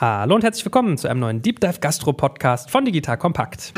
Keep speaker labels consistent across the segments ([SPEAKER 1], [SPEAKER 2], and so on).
[SPEAKER 1] Hallo und herzlich willkommen zu einem neuen Deep Dive Gastro Podcast von Digital Kompakt.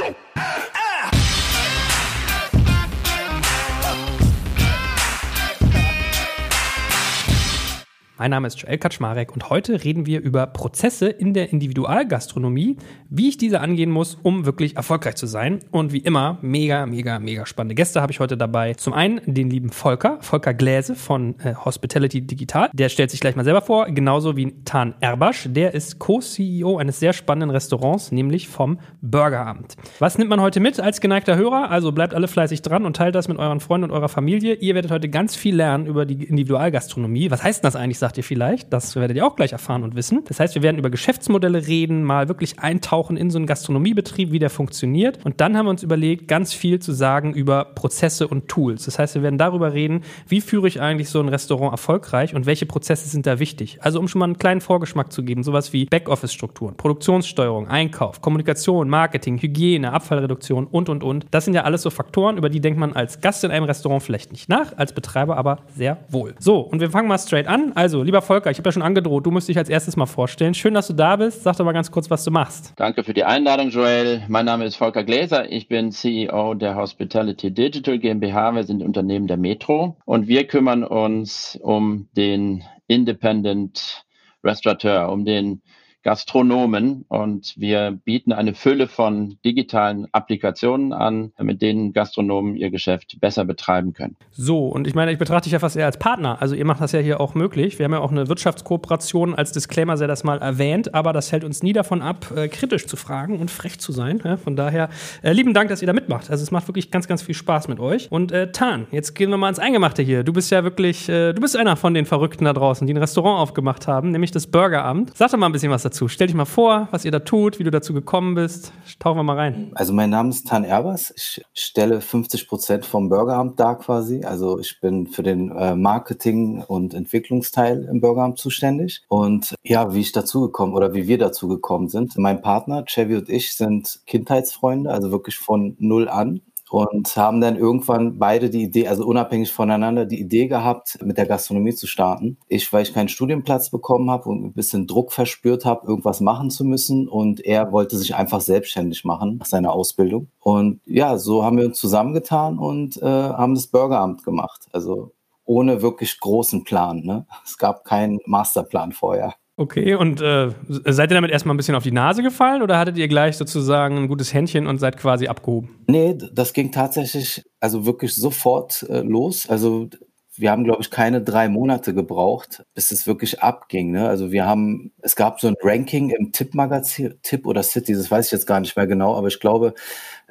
[SPEAKER 1] Mein Name ist Joel Kaczmarek und heute reden wir über Prozesse in der Individualgastronomie, wie ich diese angehen muss, um wirklich erfolgreich zu sein. Und wie immer, mega, mega, mega spannende Gäste habe ich heute dabei. Zum einen den lieben Volker, Volker Gläse von äh, Hospitality Digital. Der stellt sich gleich mal selber vor, genauso wie Tan Erbasch. Der ist Co-CEO eines sehr spannenden Restaurants, nämlich vom Burgeramt. Was nimmt man heute mit als geneigter Hörer? Also bleibt alle fleißig dran und teilt das mit euren Freunden und eurer Familie. Ihr werdet heute ganz viel lernen über die Individualgastronomie. Was heißt das eigentlich, sagt sagt ihr vielleicht. Das werdet ihr auch gleich erfahren und wissen. Das heißt, wir werden über Geschäftsmodelle reden, mal wirklich eintauchen in so einen Gastronomiebetrieb, wie der funktioniert. Und dann haben wir uns überlegt, ganz viel zu sagen über Prozesse und Tools. Das heißt, wir werden darüber reden, wie führe ich eigentlich so ein Restaurant erfolgreich und welche Prozesse sind da wichtig. Also um schon mal einen kleinen Vorgeschmack zu geben, sowas wie Backoffice-Strukturen, Produktionssteuerung, Einkauf, Kommunikation, Marketing, Hygiene, Abfallreduktion und, und, und. Das sind ja alles so Faktoren, über die denkt man als Gast in einem Restaurant vielleicht nicht nach, als Betreiber aber sehr wohl. So, und wir fangen mal straight an. Also, lieber Volker, ich habe ja schon angedroht, du musst dich als erstes mal vorstellen. Schön, dass du da bist. Sag doch mal ganz kurz, was du machst.
[SPEAKER 2] Danke für die Einladung, Joel. Mein Name ist Volker Gläser. Ich bin CEO der Hospitality Digital GmbH. Wir sind Unternehmen der Metro und wir kümmern uns um den Independent Restaurateur, um den Gastronomen und wir bieten eine Fülle von digitalen Applikationen an, mit denen Gastronomen ihr Geschäft besser betreiben können.
[SPEAKER 1] So, und ich meine, ich betrachte dich ja fast eher als Partner. Also ihr macht das ja hier auch möglich. Wir haben ja auch eine Wirtschaftskooperation als Disclaimer sehr das mal erwähnt, aber das hält uns nie davon ab, äh, kritisch zu fragen und frech zu sein. Ja, von daher äh, lieben Dank, dass ihr da mitmacht. Also es macht wirklich ganz, ganz viel Spaß mit euch. Und äh, Tan, jetzt gehen wir mal ins Eingemachte hier. Du bist ja wirklich, äh, du bist einer von den Verrückten da draußen, die ein Restaurant aufgemacht haben, nämlich das Burgeramt. Sag doch mal ein bisschen was dazu dazu. Stell dich mal vor, was ihr da tut, wie du dazu gekommen bist. Tauchen wir mal rein.
[SPEAKER 3] Also mein Name ist Tan Erbers. Ich stelle 50 Prozent vom Bürgeramt dar quasi. Also ich bin für den äh, Marketing- und Entwicklungsteil im Bürgeramt zuständig. Und ja, wie ich dazu gekommen oder wie wir dazu gekommen sind. Mein Partner, Chevy und ich, sind Kindheitsfreunde, also wirklich von null an und haben dann irgendwann beide die Idee, also unabhängig voneinander, die Idee gehabt, mit der Gastronomie zu starten. Ich, weil ich keinen Studienplatz bekommen habe und ein bisschen Druck verspürt habe, irgendwas machen zu müssen und er wollte sich einfach selbstständig machen nach seiner Ausbildung. Und ja, so haben wir uns zusammengetan und äh, haben das Bürgeramt gemacht. Also ohne wirklich großen Plan. Ne? Es gab keinen Masterplan vorher.
[SPEAKER 1] Okay, und äh, seid ihr damit erstmal ein bisschen auf die Nase gefallen oder hattet ihr gleich sozusagen ein gutes Händchen und seid quasi abgehoben?
[SPEAKER 3] Nee, das ging tatsächlich also wirklich sofort äh, los. Also wir haben, glaube ich, keine drei Monate gebraucht, bis es wirklich abging. Ne? Also wir haben, es gab so ein Ranking im Tipp-Magazin, Tipp oder City, das weiß ich jetzt gar nicht mehr genau, aber ich glaube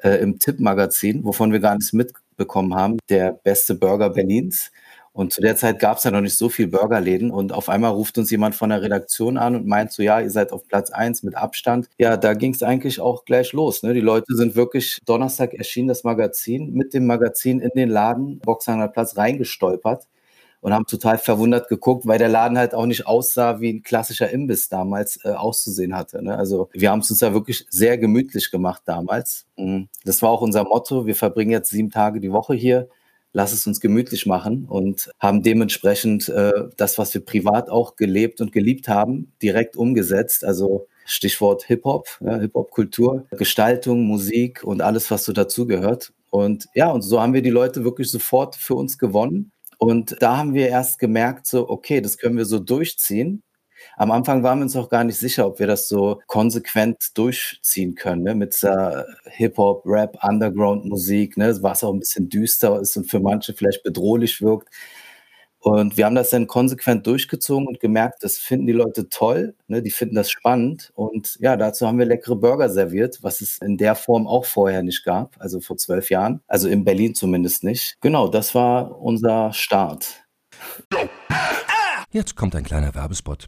[SPEAKER 3] äh, im Tipp-Magazin, wovon wir gar nichts mitbekommen haben, der beste Burger Berlins. Und zu der Zeit gab es ja noch nicht so viel Burgerläden und auf einmal ruft uns jemand von der Redaktion an und meint so, ja, ihr seid auf Platz eins mit Abstand. Ja, da ging es eigentlich auch gleich los. Ne? Die Leute sind wirklich, Donnerstag erschien das Magazin, mit dem Magazin in den Laden, Boxhanger Platz reingestolpert und haben total verwundert geguckt, weil der Laden halt auch nicht aussah, wie ein klassischer Imbiss damals äh, auszusehen hatte. Ne? Also wir haben es uns ja wirklich sehr gemütlich gemacht damals. Mhm. Das war auch unser Motto. Wir verbringen jetzt sieben Tage die Woche hier lass es uns gemütlich machen und haben dementsprechend äh, das, was wir privat auch gelebt und geliebt haben, direkt umgesetzt. Also Stichwort Hip-Hop, ja, Hip-Hop-Kultur, Gestaltung, Musik und alles, was so dazugehört. Und ja, und so haben wir die Leute wirklich sofort für uns gewonnen. Und da haben wir erst gemerkt, so, okay, das können wir so durchziehen. Am Anfang waren wir uns auch gar nicht sicher, ob wir das so konsequent durchziehen können, ne? mit äh, Hip-Hop, Rap, Underground-Musik, ne? was auch ein bisschen düster ist und für manche vielleicht bedrohlich wirkt. Und wir haben das dann konsequent durchgezogen und gemerkt, das finden die Leute toll, ne? die finden das spannend. Und ja, dazu haben wir leckere Burger serviert, was es in der Form auch vorher nicht gab, also vor zwölf Jahren, also in Berlin zumindest nicht. Genau, das war unser Start.
[SPEAKER 4] Jetzt kommt ein kleiner Werbespot.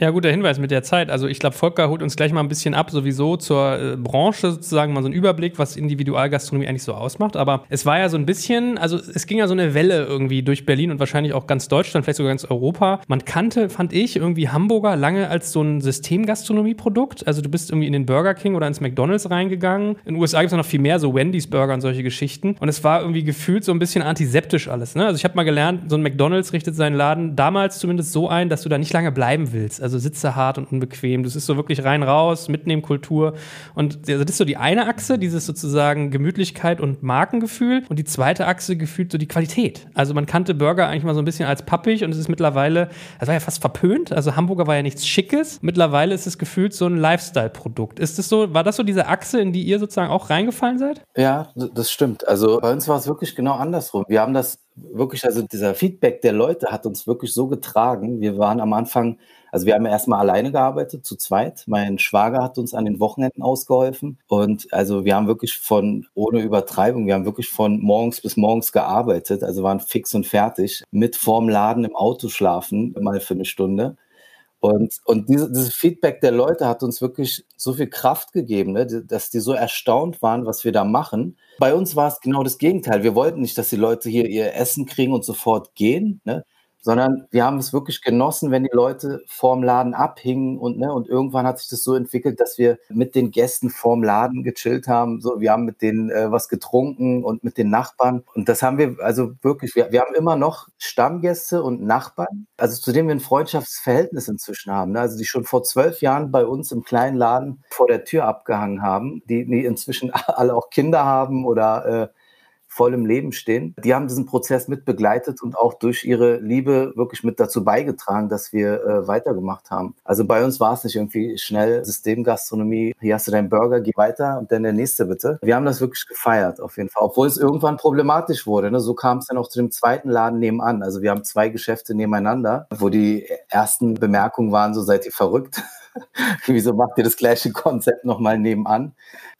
[SPEAKER 1] Ja, guter Hinweis mit der Zeit. Also ich glaube, Volker holt uns gleich mal ein bisschen ab, sowieso zur äh, Branche sozusagen mal so einen Überblick, was Individualgastronomie eigentlich so ausmacht. Aber es war ja so ein bisschen, also es ging ja so eine Welle irgendwie durch Berlin und wahrscheinlich auch ganz Deutschland, vielleicht sogar ganz Europa. Man kannte, fand ich, irgendwie Hamburger lange als so ein Systemgastronomieprodukt. Also du bist irgendwie in den Burger King oder ins McDonalds reingegangen. In den USA gibt es noch viel mehr, so Wendy's Burger und solche Geschichten. Und es war irgendwie gefühlt so ein bisschen antiseptisch alles. Ne? Also ich habe mal gelernt, so ein McDonalds richtet seinen Laden damals zumindest so ein, dass du da nicht lange bleiben willst also sitze hart und unbequem. Das ist so wirklich rein raus, mitnehmen Kultur. Und also das ist so die eine Achse, dieses sozusagen Gemütlichkeit und Markengefühl. Und die zweite Achse gefühlt so die Qualität. Also man kannte Burger eigentlich mal so ein bisschen als pappig und es ist mittlerweile, das war ja fast verpönt. Also Hamburger war ja nichts Schickes. Mittlerweile ist es gefühlt so ein Lifestyle-Produkt. Ist das so, war das so diese Achse, in die ihr sozusagen auch reingefallen seid?
[SPEAKER 3] Ja, das stimmt. Also bei uns war es wirklich genau andersrum. Wir haben das wirklich, also dieser Feedback der Leute hat uns wirklich so getragen. Wir waren am Anfang also wir haben erstmal alleine gearbeitet, zu zweit. Mein Schwager hat uns an den Wochenenden ausgeholfen. Und also wir haben wirklich von, ohne Übertreibung, wir haben wirklich von morgens bis morgens gearbeitet. Also waren fix und fertig. Mit vorm Laden im Auto schlafen, mal für eine Stunde. Und, und diese, dieses Feedback der Leute hat uns wirklich so viel Kraft gegeben, ne, dass die so erstaunt waren, was wir da machen. Bei uns war es genau das Gegenteil. Wir wollten nicht, dass die Leute hier ihr Essen kriegen und sofort gehen. Ne? Sondern wir haben es wirklich genossen, wenn die Leute vorm Laden abhingen und, ne, und irgendwann hat sich das so entwickelt, dass wir mit den Gästen vorm Laden gechillt haben. So, wir haben mit denen äh, was getrunken und mit den Nachbarn. Und das haben wir also wirklich, wir, wir haben immer noch Stammgäste und Nachbarn, also zu denen wir ein Freundschaftsverhältnis inzwischen haben. Ne? Also die schon vor zwölf Jahren bei uns im kleinen Laden vor der Tür abgehangen haben, die, die inzwischen alle auch Kinder haben oder äh, voll im Leben stehen. Die haben diesen Prozess mit begleitet und auch durch ihre Liebe wirklich mit dazu beigetragen, dass wir äh, weitergemacht haben. Also bei uns war es nicht irgendwie schnell Systemgastronomie, hier hast du deinen Burger, geh weiter und dann der nächste bitte. Wir haben das wirklich gefeiert auf jeden Fall, obwohl es irgendwann problematisch wurde. Ne? So kam es dann auch zu dem zweiten Laden nebenan. Also wir haben zwei Geschäfte nebeneinander, wo die ersten Bemerkungen waren, so seid ihr verrückt. Wieso macht ihr das gleiche Konzept nochmal nebenan?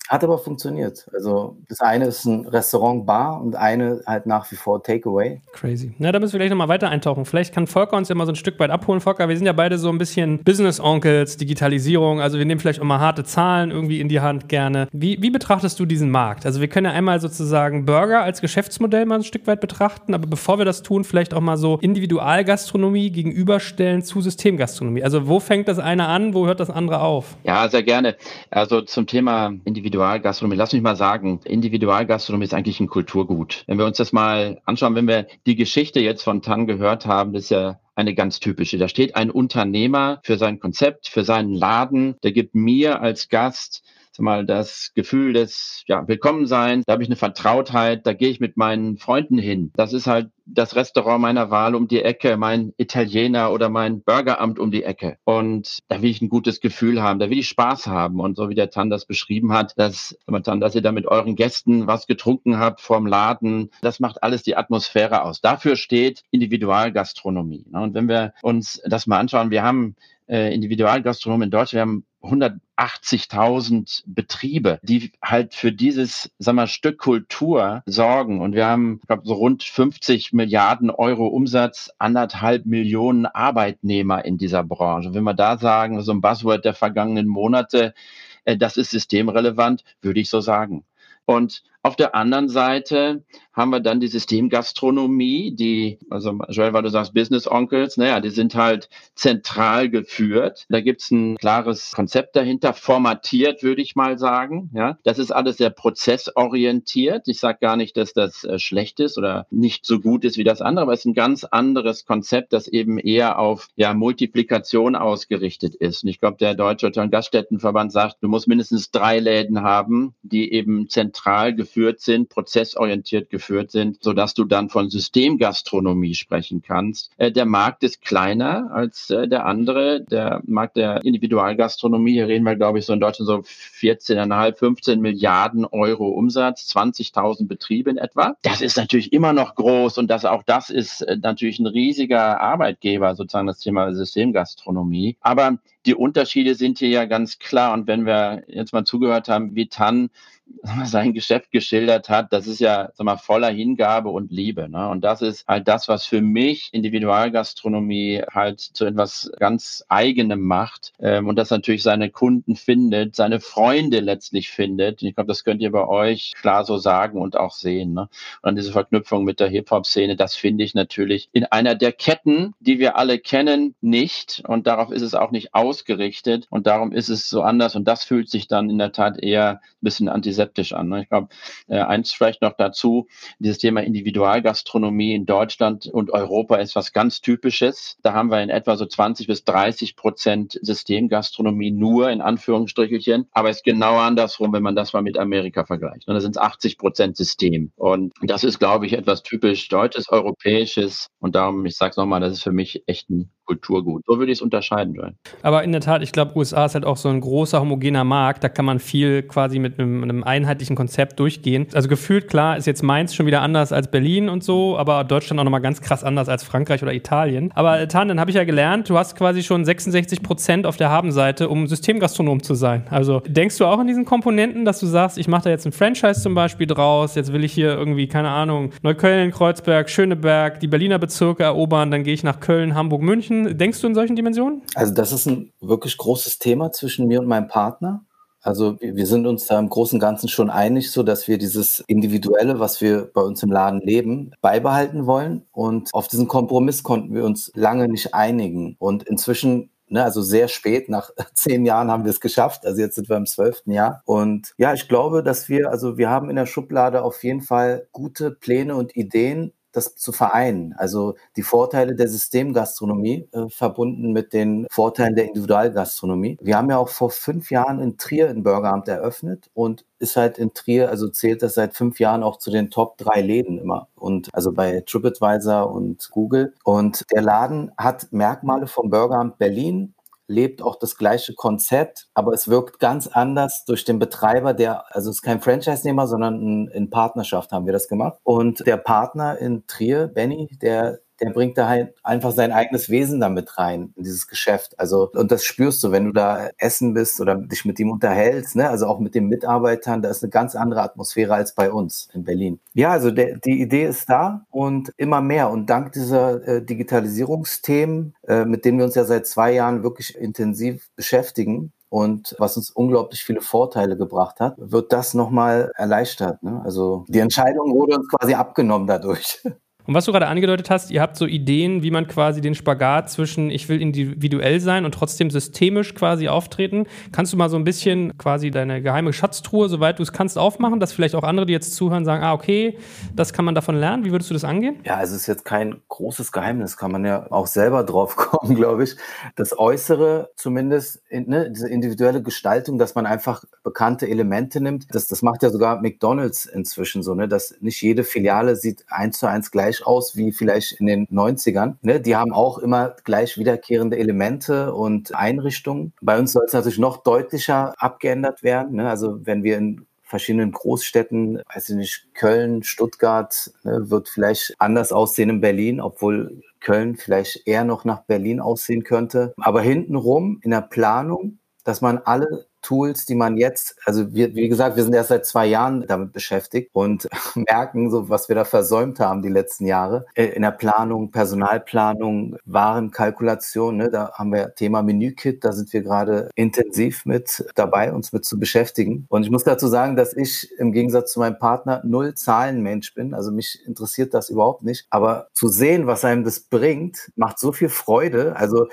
[SPEAKER 3] Hat aber funktioniert. Also das eine ist ein Restaurant, Bar und eine halt nach wie vor Takeaway.
[SPEAKER 1] Crazy. Na, da müssen wir gleich nochmal weiter eintauchen. Vielleicht kann Volker uns ja mal so ein Stück weit abholen. Volker, wir sind ja beide so ein bisschen Business-Onkels, Digitalisierung. Also wir nehmen vielleicht auch mal harte Zahlen irgendwie in die Hand gerne. Wie, wie betrachtest du diesen Markt? Also wir können ja einmal sozusagen Burger als Geschäftsmodell mal ein Stück weit betrachten, aber bevor wir das tun, vielleicht auch mal so Individualgastronomie gegenüberstellen zu Systemgastronomie. Also wo fängt das eine an, wo hört das andere auf?
[SPEAKER 2] Ja, sehr gerne. Also zum Thema Individualgastronomie Individualgastronomie, lass mich mal sagen, Individualgastronomie ist eigentlich ein Kulturgut. Wenn wir uns das mal anschauen, wenn wir die Geschichte jetzt von Tan gehört haben, das ist ja eine ganz typische. Da steht ein Unternehmer für sein Konzept, für seinen Laden, der gibt mir als Gast mal das Gefühl des ja, Willkommenseins, da habe ich eine Vertrautheit, da gehe ich mit meinen Freunden hin. Das ist halt das Restaurant meiner Wahl um die Ecke, mein Italiener oder mein Burgeramt um die Ecke. Und da will ich ein gutes Gefühl haben, da will ich Spaß haben. Und so wie der Tan das beschrieben hat, dass, Tan, dass ihr da mit euren Gästen was getrunken habt vorm Laden, das macht alles die Atmosphäre aus. Dafür steht Individualgastronomie. Und wenn wir uns das mal anschauen, wir haben äh, Individualgastronomen in Deutschland, wir haben 180.000 Betriebe, die halt für dieses, sag mal, Stück Kultur sorgen. Und wir haben, ich glaube, so rund 50 Milliarden Euro Umsatz, anderthalb Millionen Arbeitnehmer in dieser Branche. Wenn wir da sagen, so ein Buzzword der vergangenen Monate, äh, das ist systemrelevant, würde ich so sagen. Und auf der anderen Seite haben wir dann die Systemgastronomie, die, also Joel, weil du sagst Business Onkels, naja, die sind halt zentral geführt. Da gibt's ein klares Konzept dahinter, formatiert, würde ich mal sagen. Ja, Das ist alles sehr prozessorientiert. Ich sage gar nicht, dass das äh, schlecht ist oder nicht so gut ist wie das andere, aber es ist ein ganz anderes Konzept, das eben eher auf ja, Multiplikation ausgerichtet ist. Und ich glaube, der Deutsche Hotel- und Gaststättenverband sagt, du musst mindestens drei Läden haben, die eben zentral geführt geführt sind, prozessorientiert geführt sind, sodass du dann von Systemgastronomie sprechen kannst. Äh, der Markt ist kleiner als äh, der andere. Der Markt der Individualgastronomie, hier reden wir, glaube ich, so in Deutschland so 14,5, 15 Milliarden Euro Umsatz, 20.000 Betriebe in etwa. Das ist natürlich immer noch groß und das, auch das ist äh, natürlich ein riesiger Arbeitgeber, sozusagen das Thema Systemgastronomie. Aber die Unterschiede sind hier ja ganz klar. Und wenn wir jetzt mal zugehört haben, wie Tan sein Geschäft geschildert hat, das ist ja sag mal, voller Hingabe und Liebe. Ne? Und das ist halt das, was für mich Individualgastronomie halt zu etwas ganz Eigenem macht ähm, und das natürlich seine Kunden findet, seine Freunde letztlich findet. Ich glaube, das könnt ihr bei euch klar so sagen und auch sehen. Ne? Und diese Verknüpfung mit der Hip-Hop-Szene, das finde ich natürlich in einer der Ketten, die wir alle kennen, nicht. Und darauf ist es auch nicht ausgerichtet. Und darum ist es so anders. Und das fühlt sich dann in der Tat eher ein bisschen antisemisch skeptisch an. Ne? Ich glaube, äh, eins vielleicht noch dazu, dieses Thema Individualgastronomie in Deutschland und Europa ist was ganz Typisches. Da haben wir in etwa so 20 bis 30 Prozent Systemgastronomie nur in Anführungsstrichelchen. Aber es ist genau andersrum, wenn man das mal mit Amerika vergleicht. Und da sind es 80 Prozent System. Und das ist, glaube ich, etwas typisch deutsches, europäisches. Und darum, ich sage es nochmal, das ist für mich echt ein Kulturgut. So würde ich es unterscheiden wollen.
[SPEAKER 1] Aber in der Tat, ich glaube, USA ist halt auch so ein großer homogener Markt. Da kann man viel quasi mit einem, einem einheitlichen Konzept durchgehen. Also gefühlt, klar, ist jetzt Mainz schon wieder anders als Berlin und so, aber Deutschland auch nochmal ganz krass anders als Frankreich oder Italien. Aber äh, Tan, dann habe ich ja gelernt, du hast quasi schon 66 Prozent auf der Habenseite, um Systemgastronom zu sein. Also denkst du auch an diesen Komponenten, dass du sagst, ich mache da jetzt ein Franchise zum Beispiel draus, jetzt will ich hier irgendwie, keine Ahnung, Neukölln, Kreuzberg, Schöneberg, die Berliner Bezirke erobern, dann gehe ich nach Köln, Hamburg, München Denkst du in solchen Dimensionen?
[SPEAKER 3] Also das ist ein wirklich großes Thema zwischen mir und meinem Partner. Also wir sind uns da im Großen und Ganzen schon einig, so dass wir dieses Individuelle, was wir bei uns im Laden leben, beibehalten wollen. Und auf diesen Kompromiss konnten wir uns lange nicht einigen. Und inzwischen Ne, also sehr spät, nach zehn Jahren haben wir es geschafft. Also jetzt sind wir im zwölften Jahr. Und ja, ich glaube, dass wir, also wir haben in der Schublade auf jeden Fall gute Pläne und Ideen, das zu vereinen. Also die Vorteile der Systemgastronomie äh, verbunden mit den Vorteilen der Individualgastronomie. Wir haben ja auch vor fünf Jahren in Trier ein Burgeramt eröffnet und ist halt in Trier, also zählt das seit fünf Jahren auch zu den Top drei Läden immer. Und also bei TripAdvisor und Google. Und der Laden hat Merkmale vom Burgeramt Berlin, lebt auch das gleiche Konzept, aber es wirkt ganz anders durch den Betreiber, der, also es ist kein Franchise-Nehmer, sondern in, Partnerschaft haben wir das gemacht. Und der Partner in Trier, Benny, der der bringt da halt einfach sein eigenes Wesen damit rein in dieses Geschäft. Also, und das spürst du, wenn du da essen bist oder dich mit ihm unterhältst, ne? Also auch mit den Mitarbeitern, da ist eine ganz andere Atmosphäre als bei uns in Berlin. Ja, also der, die Idee ist da und immer mehr. Und dank dieser äh, Digitalisierungsthemen, äh, mit denen wir uns ja seit zwei Jahren wirklich intensiv beschäftigen, und was uns unglaublich viele Vorteile gebracht hat, wird das nochmal erleichtert. Ne? Also die Entscheidung wurde uns quasi abgenommen dadurch.
[SPEAKER 1] Und was du gerade angedeutet hast, ihr habt so Ideen, wie man quasi den Spagat zwischen ich will individuell sein und trotzdem systemisch quasi auftreten. Kannst du mal so ein bisschen quasi deine geheime Schatztruhe, soweit du es kannst, aufmachen, dass vielleicht auch andere, die jetzt zuhören, sagen, ah, okay, das kann man davon lernen. Wie würdest du das angehen?
[SPEAKER 3] Ja, also es ist jetzt kein großes Geheimnis, kann man ja auch selber drauf kommen, glaube ich. Das Äußere zumindest, ne, diese individuelle Gestaltung, dass man einfach bekannte Elemente nimmt, das, das macht ja sogar McDonalds inzwischen so, ne, dass nicht jede Filiale sieht eins zu eins gleich gleich aus wie vielleicht in den 90ern. Ne? Die haben auch immer gleich wiederkehrende Elemente und Einrichtungen. Bei uns soll es natürlich noch deutlicher abgeändert werden. Ne? Also wenn wir in verschiedenen Großstädten, weiß ich nicht, Köln, Stuttgart, ne, wird vielleicht anders aussehen in Berlin, obwohl Köln vielleicht eher noch nach Berlin aussehen könnte. Aber hintenrum in der Planung, dass man alle Tools, die man jetzt, also wir, wie gesagt, wir sind erst seit zwei Jahren damit beschäftigt und merken so, was wir da versäumt haben die letzten Jahre. Äh, in der Planung, Personalplanung, Warenkalkulation, ne, da haben wir Thema Menükit, da sind wir gerade intensiv mit dabei, uns mit zu beschäftigen. Und ich muss dazu sagen, dass ich im Gegensatz zu meinem Partner null Zahlenmensch bin. Also mich interessiert das überhaupt nicht. Aber zu sehen, was einem das bringt, macht so viel Freude. Also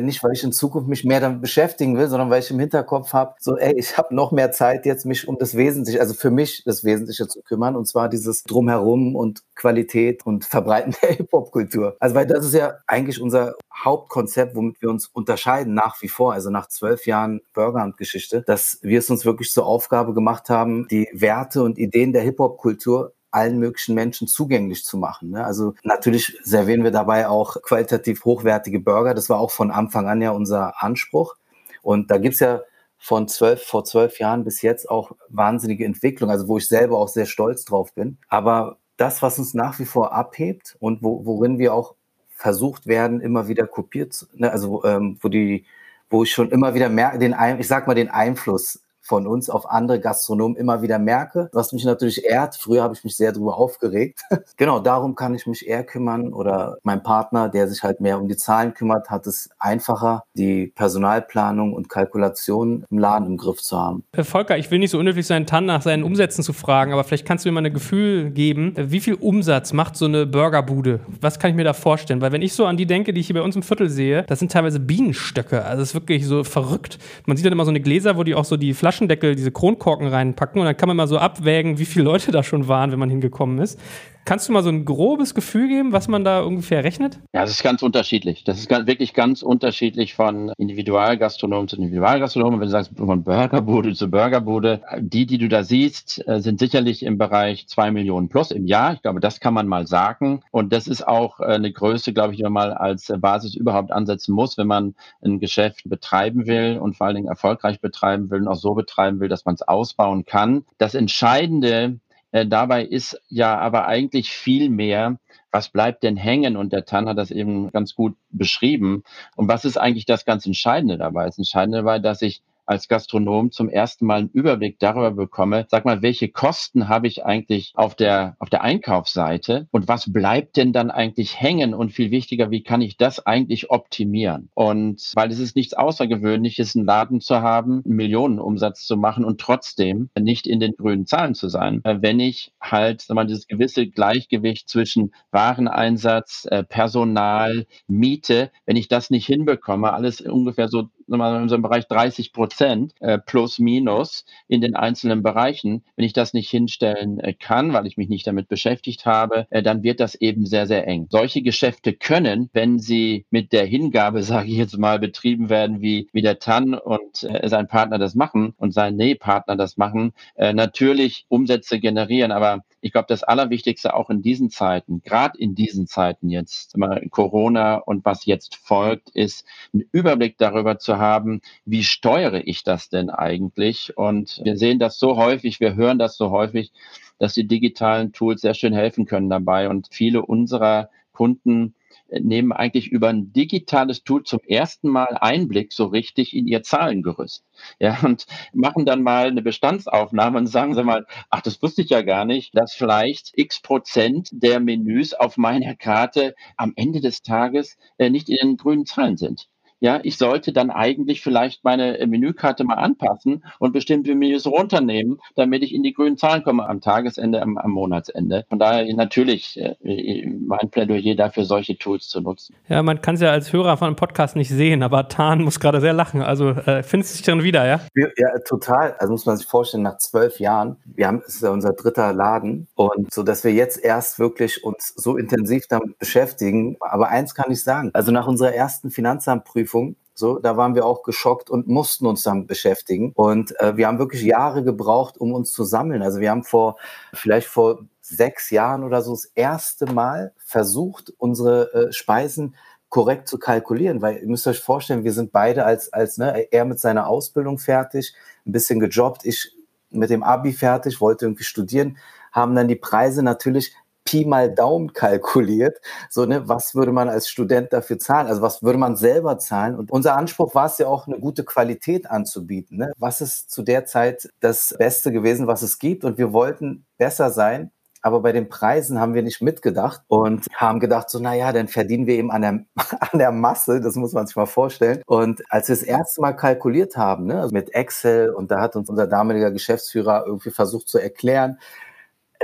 [SPEAKER 3] nicht, weil ich in Zukunft mich mehr damit beschäftigen will, sondern weil ich im Hinterkopf habe, so, ey, ich habe noch mehr Zeit jetzt, mich um das Wesentliche, also für mich das Wesentliche zu kümmern, und zwar dieses Drumherum und Qualität und Verbreiten der Hip-Hop-Kultur. Also, weil das ist ja eigentlich unser Hauptkonzept, womit wir uns unterscheiden nach wie vor, also nach zwölf Jahren Burgerhand-Geschichte, dass wir es uns wirklich zur Aufgabe gemacht haben, die Werte und Ideen der Hip-Hop-Kultur allen möglichen Menschen zugänglich zu machen. Ne? Also natürlich servieren wir dabei auch qualitativ hochwertige Burger. Das war auch von Anfang an ja unser Anspruch. Und da gibt's ja von zwölf, vor zwölf Jahren bis jetzt auch wahnsinnige Entwicklung, also wo ich selber auch sehr stolz drauf bin. Aber das, was uns nach wie vor abhebt und wo, worin wir auch versucht werden, immer wieder kopiert, ne, also ähm, wo die, wo ich schon immer wieder merke, den, ich sag mal, den Einfluss von uns auf andere Gastronomen immer wieder merke, was mich natürlich ehrt. Früher habe ich mich sehr darüber aufgeregt. genau, darum kann ich mich eher kümmern oder mein Partner, der sich halt mehr um die Zahlen kümmert, hat es einfacher, die Personalplanung und Kalkulation im Laden im Griff zu haben.
[SPEAKER 1] Herr Volker, ich will nicht so unnötig sein, Tan nach seinen Umsätzen zu fragen, aber vielleicht kannst du mir mal ein Gefühl geben, wie viel Umsatz macht so eine Burgerbude? Was kann ich mir da vorstellen? Weil wenn ich so an die denke, die ich hier bei uns im Viertel sehe, das sind teilweise Bienenstöcke. Also es ist wirklich so verrückt. Man sieht dann immer so eine Gläser, wo die auch so die Flaschen Flaschendeckel, diese Kronkorken reinpacken und dann kann man mal so abwägen, wie viele Leute da schon waren, wenn man hingekommen ist. Kannst du mal so ein grobes Gefühl geben, was man da ungefähr rechnet?
[SPEAKER 2] Ja, das ist ganz unterschiedlich. Das ist ganz, wirklich ganz unterschiedlich von Individualgastronom zu Individualgastronom. Wenn du sagst, von Burgerbude zu Burgerbude, die, die du da siehst, äh, sind sicherlich im Bereich zwei Millionen plus im Jahr. Ich glaube, das kann man mal sagen. Und das ist auch äh, eine Größe, glaube ich, die man mal als Basis überhaupt ansetzen muss, wenn man ein Geschäft betreiben will und vor allen Dingen erfolgreich betreiben will und auch so betreiben will, dass man es ausbauen kann. Das Entscheidende äh, dabei ist ja aber eigentlich viel mehr, was bleibt denn hängen? Und der Tan hat das eben ganz gut beschrieben. Und was ist eigentlich das ganz Entscheidende dabei? Das Entscheidende dabei, dass ich als Gastronom zum ersten Mal einen Überblick darüber bekomme, sag mal, welche Kosten habe ich eigentlich auf der, auf der Einkaufsseite und was bleibt denn dann eigentlich hängen und viel wichtiger, wie kann ich das eigentlich optimieren? Und weil es ist nichts Außergewöhnliches, einen Laden zu haben, einen Millionenumsatz zu machen und trotzdem nicht in den grünen Zahlen zu sein, äh, wenn ich halt, sag mal, dieses gewisse Gleichgewicht zwischen Wareneinsatz, äh, Personal, Miete, wenn ich das nicht hinbekomme, alles ungefähr so in so einem Bereich 30 Prozent äh, plus minus in den einzelnen Bereichen. Wenn ich das nicht hinstellen äh, kann, weil ich mich nicht damit beschäftigt habe, äh, dann wird das eben sehr, sehr eng. Solche Geschäfte können, wenn sie mit der Hingabe, sage ich jetzt mal, betrieben werden, wie, wie der Tan und äh, sein Partner das machen und sein Nähpartner das machen, äh, natürlich Umsätze generieren. Aber ich glaube, das Allerwichtigste auch in diesen Zeiten, gerade in diesen Zeiten jetzt, Corona und was jetzt folgt, ist einen Überblick darüber zu haben, wie steuere ich das denn eigentlich? Und wir sehen das so häufig, wir hören das so häufig, dass die digitalen Tools sehr schön helfen können dabei. Und viele unserer Kunden nehmen eigentlich über ein digitales Tool zum ersten Mal Einblick so richtig in ihr Zahlengerüst. Ja, und machen dann mal eine Bestandsaufnahme und sagen sie mal, ach, das wusste ich ja gar nicht, dass vielleicht x Prozent der Menüs auf meiner Karte am Ende des Tages äh, nicht in den grünen Zahlen sind ja, ich sollte dann eigentlich vielleicht meine äh, Menükarte mal anpassen und bestimmte Menüs runternehmen, damit ich in die grünen Zahlen komme am Tagesende, am, am Monatsende. Von daher natürlich äh, äh, mein Plädoyer dafür, solche Tools zu nutzen.
[SPEAKER 1] Ja, man kann es ja als Hörer von einem Podcast nicht sehen, aber Tan muss gerade sehr lachen. Also äh, findest du dich dann wieder, ja?
[SPEAKER 3] Ja, total. Also muss man sich vorstellen, nach zwölf Jahren, wir haben, es ist ja unser dritter Laden und so, dass wir jetzt erst wirklich uns so intensiv damit beschäftigen. Aber eins kann ich sagen, also nach unserer ersten Finanzamtprüfung Prüfung. So, da waren wir auch geschockt und mussten uns damit beschäftigen. Und äh, wir haben wirklich Jahre gebraucht, um uns zu sammeln. Also wir haben vor, vielleicht vor sechs Jahren oder so das erste Mal versucht, unsere äh, Speisen korrekt zu kalkulieren, weil ihr müsst euch vorstellen, wir sind beide als, als ne, er mit seiner Ausbildung fertig, ein bisschen gejobbt, ich mit dem Abi fertig, wollte irgendwie studieren, haben dann die Preise natürlich Pi mal Daumen kalkuliert. So, ne, was würde man als Student dafür zahlen? Also was würde man selber zahlen? Und unser Anspruch war es ja auch, eine gute Qualität anzubieten. Ne? Was ist zu der Zeit das Beste gewesen, was es gibt? Und wir wollten besser sein. Aber bei den Preisen haben wir nicht mitgedacht und haben gedacht, so, na ja, dann verdienen wir eben an der, an der Masse. Das muss man sich mal vorstellen. Und als wir das erste Mal kalkuliert haben, ne, mit Excel, und da hat uns unser damaliger Geschäftsführer irgendwie versucht zu erklären,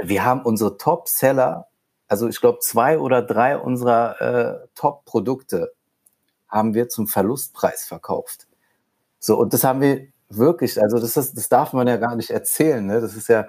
[SPEAKER 3] wir haben unsere Top-Seller, also ich glaube zwei oder drei unserer äh, Top-Produkte haben wir zum Verlustpreis verkauft. So, und das haben wir wirklich, also das, ist, das darf man ja gar nicht erzählen. Ne? Das ist ja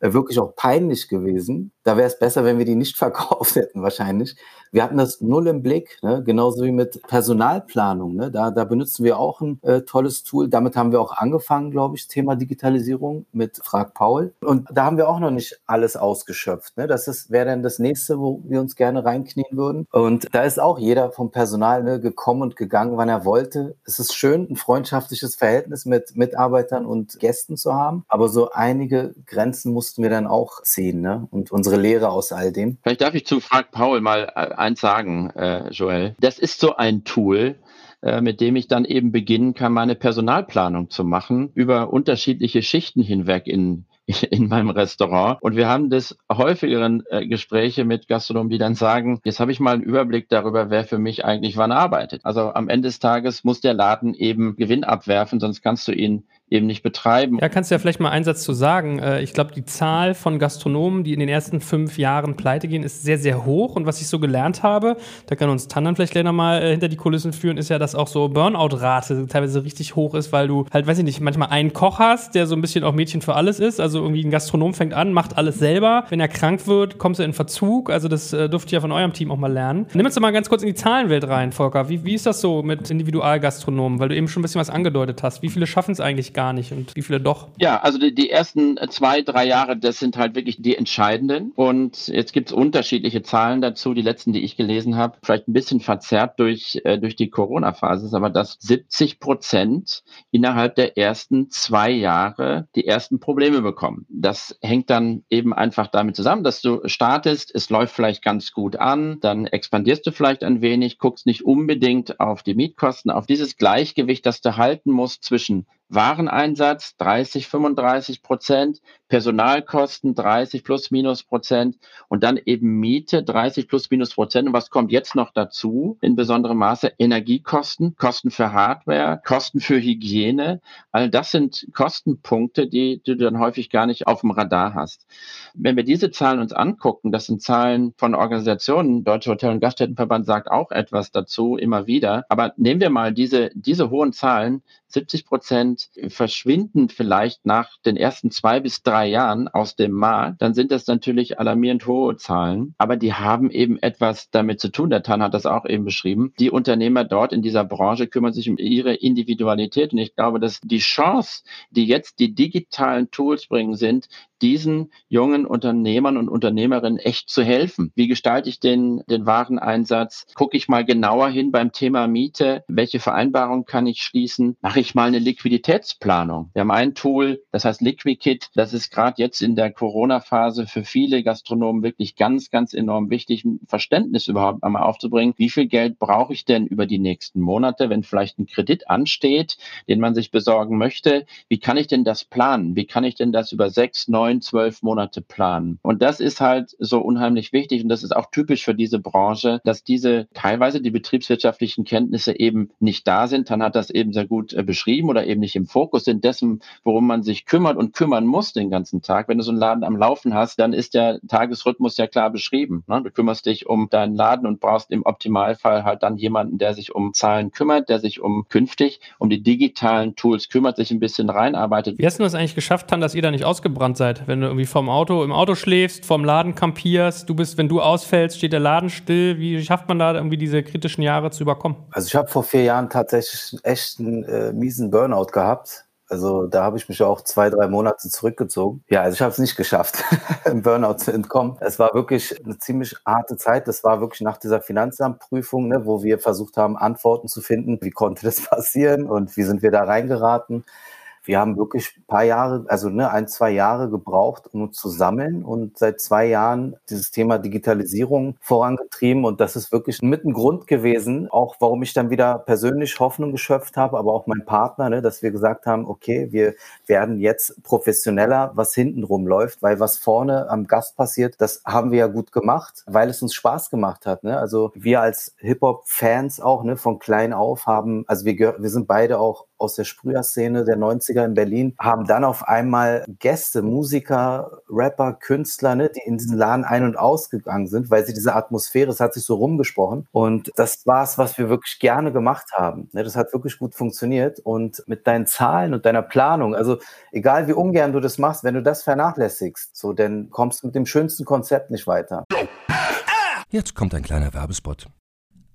[SPEAKER 3] wirklich auch peinlich gewesen. Da wäre es besser, wenn wir die nicht verkauft hätten, wahrscheinlich. Wir hatten das null im Blick, ne? genauso wie mit Personalplanung. Ne? Da, da benutzen wir auch ein äh, tolles Tool. Damit haben wir auch angefangen, glaube ich, Thema Digitalisierung mit Frag Paul. Und da haben wir auch noch nicht alles ausgeschöpft. Ne? Das wäre dann das nächste, wo wir uns gerne reinknien würden. Und da ist auch jeder vom Personal ne, gekommen und gegangen, wann er wollte. Es ist schön, ein freundschaftliches Verhältnis mit Mitarbeitern und Gästen zu haben. Aber so einige Grenzen mussten wir dann auch ziehen. Ne? Und unsere Lehre aus all dem.
[SPEAKER 2] Vielleicht darf ich zu Frag Paul mal äh, eins sagen, äh, Joel. Das ist so ein Tool, äh, mit dem ich dann eben beginnen kann, meine Personalplanung zu machen über unterschiedliche Schichten hinweg in in meinem Restaurant. Und wir haben des häufigeren äh, Gespräche mit Gastronomen, die dann sagen, jetzt habe ich mal einen Überblick darüber, wer für mich eigentlich wann arbeitet. Also am Ende des Tages muss der Laden eben Gewinn abwerfen, sonst kannst du ihn eben nicht betreiben.
[SPEAKER 1] Ja, kannst du ja vielleicht mal einen Satz zu sagen. Äh, ich glaube, die Zahl von Gastronomen, die in den ersten fünf Jahren pleite gehen, ist sehr, sehr hoch. Und was ich so gelernt habe, da kann uns Tannan vielleicht gleich nochmal äh, hinter die Kulissen führen, ist ja, dass auch so Burnout-Rate teilweise richtig hoch ist, weil du halt, weiß ich nicht, manchmal einen Koch hast, der so ein bisschen auch Mädchen für alles ist. Also irgendwie ein Gastronom fängt an, macht alles selber. Wenn er krank wird, kommst du in Verzug. Also das äh, dürft ihr ja von eurem Team auch mal lernen. Nimm uns doch mal ganz kurz in die Zahlenwelt rein, Volker. Wie, wie ist das so mit Individualgastronomen? Weil du eben schon ein bisschen was angedeutet hast. Wie viele schaffen es eigentlich gar nicht und wie viele doch?
[SPEAKER 2] Ja, also die, die ersten zwei, drei Jahre, das sind halt wirklich die entscheidenden. Und jetzt gibt es unterschiedliche Zahlen dazu. Die letzten, die ich gelesen habe, vielleicht ein bisschen verzerrt durch, äh, durch die Corona-Phase, ist aber dass 70 Prozent innerhalb der ersten zwei Jahre die ersten Probleme bekommen. Das hängt dann eben einfach damit zusammen, dass du startest, es läuft vielleicht ganz gut an, dann expandierst du vielleicht ein wenig, guckst nicht unbedingt auf die Mietkosten, auf dieses Gleichgewicht, das du halten musst zwischen Wareneinsatz 30, 35 Prozent, Personalkosten 30 plus minus Prozent und dann eben Miete 30 plus minus Prozent. Und was kommt jetzt noch dazu? In besonderem Maße Energiekosten, Kosten für Hardware, Kosten für Hygiene. All das sind Kostenpunkte, die, die du dann häufig gar nicht auf dem Radar hast. Wenn wir diese Zahlen uns angucken, das sind Zahlen von Organisationen, Deutsche Hotel- und Gaststättenverband sagt auch etwas dazu immer wieder. Aber nehmen wir mal diese, diese hohen Zahlen, 70 Prozent verschwinden vielleicht nach den ersten zwei bis drei Jahren aus dem Markt, dann sind das natürlich alarmierend hohe Zahlen. Aber die haben eben etwas damit zu tun. Der Tan hat das auch eben beschrieben. Die Unternehmer dort in dieser Branche kümmern sich um ihre Individualität. Und ich glaube, dass die Chance, die jetzt die digitalen Tools bringen, sind, diesen jungen Unternehmern und Unternehmerinnen echt zu helfen. Wie gestalte ich den, den Wareneinsatz? Gucke ich mal genauer hin beim Thema Miete? Welche Vereinbarung kann ich schließen? Mache ich mal eine Liquiditätsplanung? Wir haben ein Tool, das heißt LiquiKit. Das ist gerade jetzt in der Corona-Phase für viele Gastronomen wirklich ganz, ganz enorm wichtig, ein Verständnis überhaupt einmal aufzubringen. Wie viel Geld brauche ich denn über die nächsten Monate, wenn vielleicht ein Kredit ansteht, den man sich besorgen möchte? Wie kann ich denn das planen? Wie kann ich denn das über sechs, neun neun, zwölf Monate planen. Und das ist halt so unheimlich wichtig und das ist auch typisch für diese Branche, dass diese teilweise die betriebswirtschaftlichen Kenntnisse eben nicht da sind. Dann hat das eben sehr gut äh, beschrieben oder eben nicht im Fokus sind dessen, worum man sich kümmert und kümmern muss den ganzen Tag. Wenn du so einen Laden am Laufen hast, dann ist der Tagesrhythmus ja klar beschrieben. Ne? Du kümmerst dich um deinen Laden und brauchst im Optimalfall halt dann jemanden, der sich um Zahlen kümmert, der sich um künftig um die digitalen Tools kümmert, sich ein bisschen reinarbeitet.
[SPEAKER 1] Wie hast du das eigentlich geschafft, dann, dass ihr da nicht ausgebrannt seid? Wenn du irgendwie vom Auto, im Auto schläfst, vom Laden kampierst, du bist, wenn du ausfällst, steht der Laden still. Wie schafft man da irgendwie diese kritischen Jahre zu überkommen?
[SPEAKER 3] Also ich habe vor vier Jahren tatsächlich echt einen äh, miesen Burnout gehabt. Also da habe ich mich auch zwei, drei Monate zurückgezogen. Ja, also ich habe es nicht geschafft, im Burnout zu entkommen. Es war wirklich eine ziemlich harte Zeit. Das war wirklich nach dieser Finanzamtprüfung, ne, wo wir versucht haben, Antworten zu finden. Wie konnte das passieren und wie sind wir da reingeraten? Wir haben wirklich ein paar Jahre, also ne, ein, zwei Jahre gebraucht, um uns zu sammeln und seit zwei Jahren dieses Thema Digitalisierung vorangetrieben und das ist wirklich mit ein Grund gewesen, auch warum ich dann wieder persönlich Hoffnung geschöpft habe, aber auch mein Partner, ne, dass wir gesagt haben, okay, wir werden jetzt professioneller, was hintenrum läuft, weil was vorne am Gast passiert, das haben wir ja gut gemacht, weil es uns Spaß gemacht hat. Ne? Also wir als Hip-Hop-Fans auch ne, von klein auf haben, also wir, wir sind beide auch aus der Sprüher-Szene der 90er in Berlin, haben dann auf einmal Gäste, Musiker, Rapper, Künstler, ne, die in diesen Laden ein- und ausgegangen sind, weil sie diese Atmosphäre, es hat sich so rumgesprochen. Und das war es, was wir wirklich gerne gemacht haben. Ne, das hat wirklich gut funktioniert. Und mit deinen Zahlen und deiner Planung, also egal wie ungern du das machst, wenn du das vernachlässigst, so, dann kommst du mit dem schönsten Konzept nicht weiter.
[SPEAKER 4] Jetzt kommt ein kleiner Werbespot.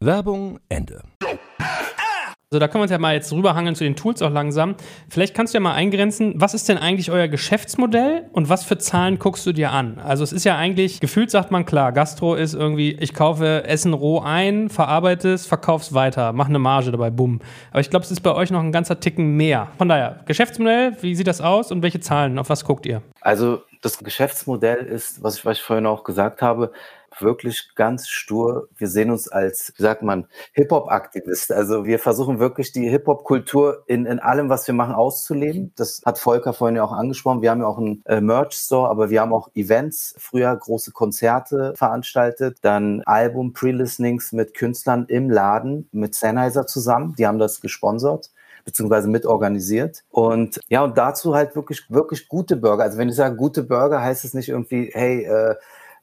[SPEAKER 4] Werbung Ende.
[SPEAKER 1] Also da können wir uns ja mal jetzt rüberhangeln zu den Tools auch langsam. Vielleicht kannst du ja mal eingrenzen, was ist denn eigentlich euer Geschäftsmodell und was für Zahlen guckst du dir an? Also es ist ja eigentlich, gefühlt sagt man klar, Gastro ist irgendwie, ich kaufe Essen roh ein, verarbeite es, verkaufe es weiter, mache eine Marge dabei, bumm. Aber ich glaube, es ist bei euch noch ein ganzer Ticken mehr. Von daher, Geschäftsmodell, wie sieht das aus und welche Zahlen, auf was guckt ihr?
[SPEAKER 3] Also das Geschäftsmodell ist, was ich, was ich vorhin auch gesagt habe, wirklich ganz stur. Wir sehen uns als, wie sagt man, Hip-Hop-Aktivist. Also wir versuchen wirklich die Hip-Hop-Kultur in, in allem, was wir machen, auszuleben. Das hat Volker vorhin ja auch angesprochen. Wir haben ja auch einen äh, Merch-Store, aber wir haben auch Events, früher große Konzerte veranstaltet, dann Album-Pre-Listenings mit Künstlern im Laden mit Sennheiser zusammen. Die haben das gesponsert beziehungsweise mitorganisiert. Und ja, und dazu halt wirklich, wirklich gute Burger. Also wenn ich sage gute Burger, heißt es nicht irgendwie, hey, äh,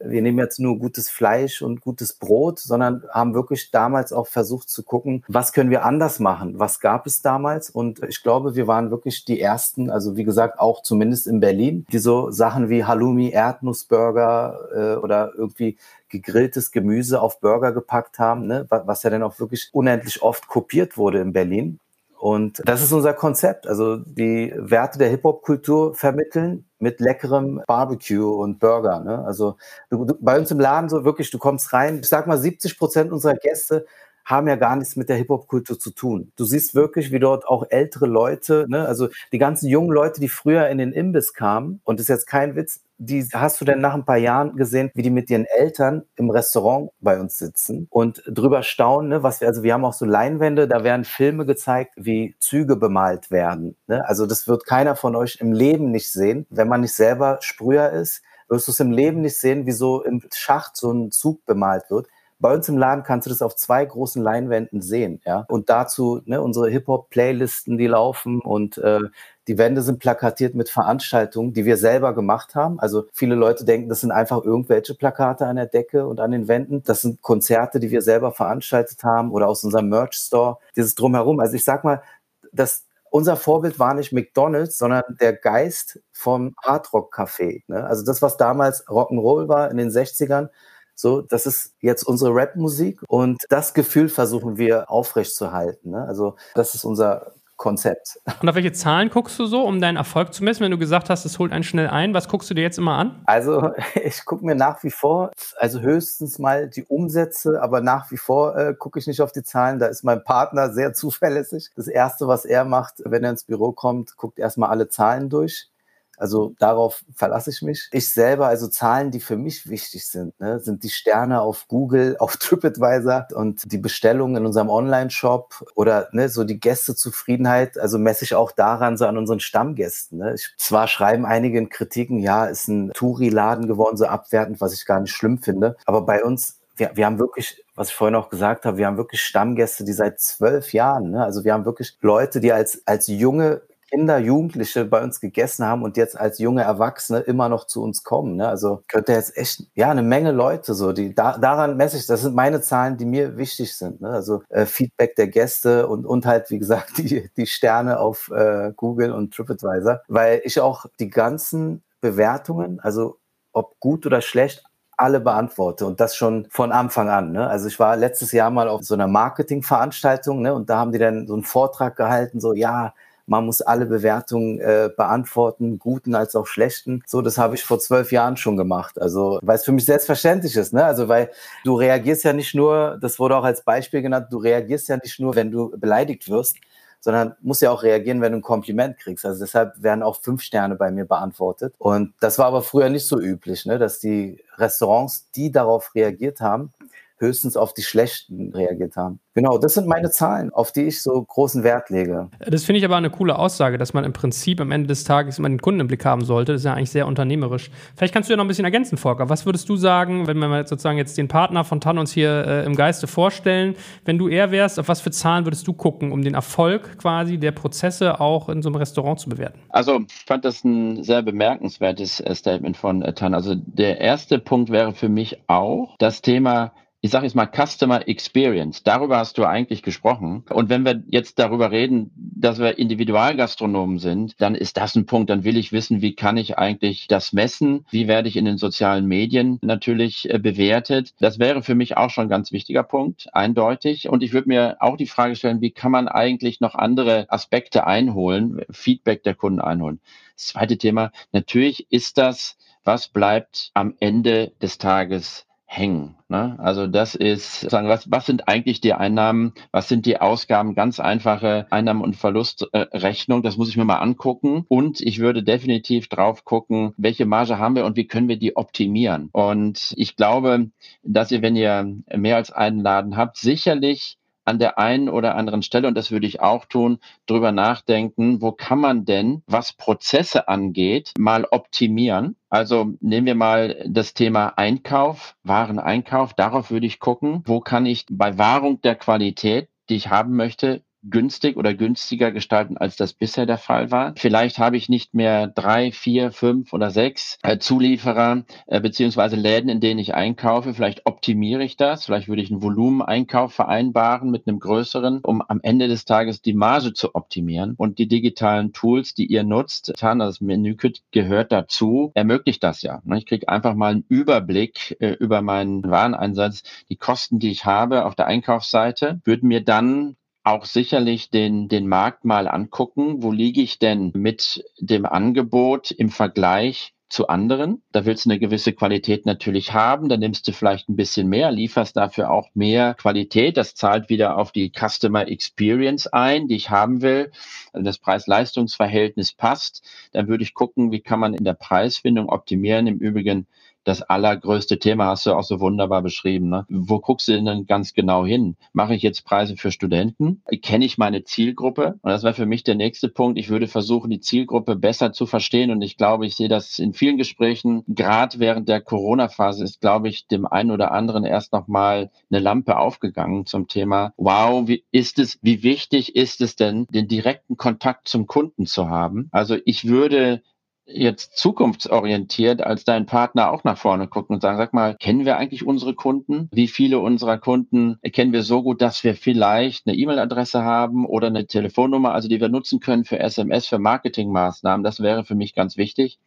[SPEAKER 3] wir nehmen jetzt nur gutes Fleisch und gutes Brot, sondern haben wirklich damals auch versucht zu gucken, was können wir anders machen? Was gab es damals? Und ich glaube, wir waren wirklich die ersten, also wie gesagt, auch zumindest in Berlin, die so Sachen wie Halloumi, Erdnussburger äh, oder irgendwie gegrilltes Gemüse auf Burger gepackt haben, ne? was ja dann auch wirklich unendlich oft kopiert wurde in Berlin. Und das ist unser Konzept, also die Werte der Hip-Hop-Kultur vermitteln mit leckerem Barbecue und Burger. Ne? Also du, du, bei uns im Laden so wirklich, du kommst rein, ich sag mal 70 Prozent unserer Gäste haben ja gar nichts mit der Hip-Hop-Kultur zu tun. Du siehst wirklich, wie dort auch ältere Leute, ne, also die ganzen jungen Leute, die früher in den Imbiss kamen, und das ist jetzt kein Witz, die hast du denn nach ein paar Jahren gesehen, wie die mit ihren Eltern im Restaurant bei uns sitzen und drüber staunen, ne, was wir, also wir haben auch so Leinwände, da werden Filme gezeigt, wie Züge bemalt werden. Ne? Also das wird keiner von euch im Leben nicht sehen, wenn man nicht selber Sprüher ist, wirst du es im Leben nicht sehen, wie so im Schacht so ein Zug bemalt wird. Bei uns im Laden kannst du das auf zwei großen Leinwänden sehen, ja. Und dazu ne, unsere Hip-Hop-Playlisten, die laufen und äh, die Wände sind plakatiert mit Veranstaltungen, die wir selber gemacht haben. Also viele Leute denken, das sind einfach irgendwelche Plakate an der Decke und an den Wänden. Das sind Konzerte, die wir selber veranstaltet haben oder aus unserem Merch-Store. Dieses Drumherum. Also ich sag mal, das, unser Vorbild war nicht McDonald's, sondern der Geist vom Hardrock Café. Ne? Also das, was damals Rock'n'Roll war in den 60ern, so, das ist jetzt unsere Rap-Musik und das Gefühl versuchen wir aufrechtzuerhalten. Ne? Also das ist unser Konzept.
[SPEAKER 1] Und auf welche Zahlen guckst du so, um deinen Erfolg zu messen? Wenn du gesagt hast, es holt einen schnell ein, was guckst du dir jetzt immer an?
[SPEAKER 3] Also ich gucke mir nach wie vor, also höchstens mal die Umsätze, aber nach wie vor äh, gucke ich nicht auf die Zahlen. Da ist mein Partner sehr zuverlässig. Das Erste, was er macht, wenn er ins Büro kommt, guckt erstmal alle Zahlen durch. Also darauf verlasse ich mich. Ich selber, also Zahlen, die für mich wichtig sind, ne, sind die Sterne auf Google, auf TripAdvisor und die Bestellungen in unserem Online-Shop oder ne, so die Gästezufriedenheit. Also messe ich auch daran so an unseren Stammgästen. Ne. Ich, zwar schreiben einige in Kritiken, ja, ist ein Touri-Laden geworden, so abwertend, was ich gar nicht schlimm finde. Aber bei uns wir, wir haben wirklich, was ich vorhin auch gesagt habe, wir haben wirklich Stammgäste, die seit zwölf Jahren, ne? also wir haben wirklich Leute, die als, als junge Kinder, Jugendliche bei uns gegessen haben und jetzt als junge Erwachsene immer noch zu uns kommen. Ne? Also könnte jetzt echt, ja, eine Menge Leute so, die da, daran messe ich, das sind meine Zahlen, die mir wichtig sind. Ne? Also äh, Feedback der Gäste und, und halt, wie gesagt, die, die Sterne auf äh, Google und TripAdvisor, weil ich auch die ganzen Bewertungen, also ob gut oder schlecht, alle beantworte und das schon von Anfang an. Ne? Also ich war letztes Jahr mal auf so einer Marketingveranstaltung ne? und da haben die dann so einen Vortrag gehalten, so ja, man muss alle Bewertungen äh, beantworten, guten als auch schlechten. So, das habe ich vor zwölf Jahren schon gemacht. Also, weil es für mich selbstverständlich ist, ne? Also, weil du reagierst ja nicht nur, das wurde auch als Beispiel genannt, du reagierst ja nicht nur, wenn du beleidigt wirst, sondern musst ja auch reagieren, wenn du ein Kompliment kriegst. Also deshalb werden auch fünf Sterne bei mir beantwortet. Und das war aber früher nicht so üblich, ne? dass die Restaurants, die darauf reagiert haben, höchstens auf die schlechten reagiert haben. Genau, das sind meine Zahlen, auf die ich so großen Wert lege.
[SPEAKER 1] Das finde ich aber eine coole Aussage, dass man im Prinzip am Ende des Tages immer den Kunden im Blick haben sollte. Das ist ja eigentlich sehr unternehmerisch. Vielleicht kannst du ja noch ein bisschen ergänzen, Volker. Was würdest du sagen, wenn wir sozusagen jetzt den Partner von TAN uns hier äh, im Geiste vorstellen, wenn du er wärst, auf was für Zahlen würdest du gucken, um den Erfolg quasi der Prozesse auch in so einem Restaurant zu bewerten?
[SPEAKER 2] Also, ich fand das ein sehr bemerkenswertes äh, Statement von äh, TAN. Also, der erste Punkt wäre für mich auch das Thema ich sage jetzt mal Customer Experience. Darüber hast du eigentlich gesprochen. Und wenn wir jetzt darüber reden, dass wir Individualgastronomen sind, dann ist das ein Punkt. Dann will ich wissen, wie kann ich eigentlich das messen? Wie werde ich in den sozialen Medien natürlich äh, bewertet? Das wäre für mich auch schon ein ganz wichtiger Punkt, eindeutig. Und ich würde mir auch die Frage stellen, wie kann man eigentlich noch andere Aspekte einholen, Feedback der Kunden einholen? Das zweite Thema, natürlich ist das, was bleibt am Ende des Tages hängen. Ne? Also das ist sagen, was, was sind eigentlich die Einnahmen, was sind die Ausgaben, ganz einfache Einnahmen- und Verlustrechnung, äh, das muss ich mir mal angucken. Und ich würde definitiv drauf gucken, welche Marge haben wir und wie können wir die optimieren. Und ich glaube, dass ihr, wenn ihr mehr als einen Laden habt, sicherlich an der einen oder anderen Stelle, und das würde ich auch tun, drüber nachdenken, wo kann man denn, was Prozesse angeht, mal optimieren. Also nehmen wir mal das Thema Einkauf, Wareneinkauf. Darauf würde ich gucken, wo kann ich bei Wahrung der Qualität, die ich haben möchte, günstig oder günstiger gestalten, als das bisher der Fall war. Vielleicht habe ich nicht mehr drei, vier, fünf oder sechs äh, Zulieferer äh, beziehungsweise Läden, in denen ich einkaufe. Vielleicht optimiere ich das. Vielleicht würde ich einen Volumeneinkauf vereinbaren mit einem größeren, um am Ende des Tages die Marge zu optimieren. Und die digitalen Tools, die ihr nutzt, das Menükit gehört dazu, ermöglicht das ja. Ich kriege einfach mal einen Überblick äh, über meinen Wareneinsatz, die Kosten, die ich habe auf der Einkaufsseite, würden mir dann auch sicherlich den, den Markt mal angucken. Wo liege ich denn mit dem Angebot im Vergleich zu anderen. Da willst du eine gewisse Qualität natürlich haben. Da nimmst du vielleicht ein bisschen mehr, lieferst dafür auch mehr Qualität. Das zahlt wieder auf die Customer Experience ein, die ich haben will. Also das Preis-Leistungs-Verhältnis passt. Dann würde ich gucken, wie kann man in der Preisfindung optimieren. Im Übrigen das allergrößte Thema hast du auch so wunderbar beschrieben. Ne? Wo guckst du denn ganz genau hin? Mache ich jetzt Preise für Studenten? Kenne ich meine Zielgruppe? Und das wäre für mich der nächste Punkt. Ich würde versuchen, die Zielgruppe besser zu verstehen. Und ich glaube, ich sehe das in vielen Gesprächen. Gerade während der Corona-Phase ist, glaube ich, dem einen oder anderen erst nochmal eine Lampe aufgegangen zum Thema, wow, wie ist es, wie wichtig ist es denn, den direkten Kontakt zum Kunden zu haben? Also ich würde jetzt zukunftsorientiert als dein Partner auch nach vorne gucken und sagen, sag mal, kennen wir eigentlich unsere Kunden? Wie viele unserer Kunden kennen wir so gut, dass wir vielleicht eine E-Mail-Adresse haben oder eine Telefonnummer, also die wir nutzen können für SMS, für Marketingmaßnahmen? Das wäre für mich ganz wichtig.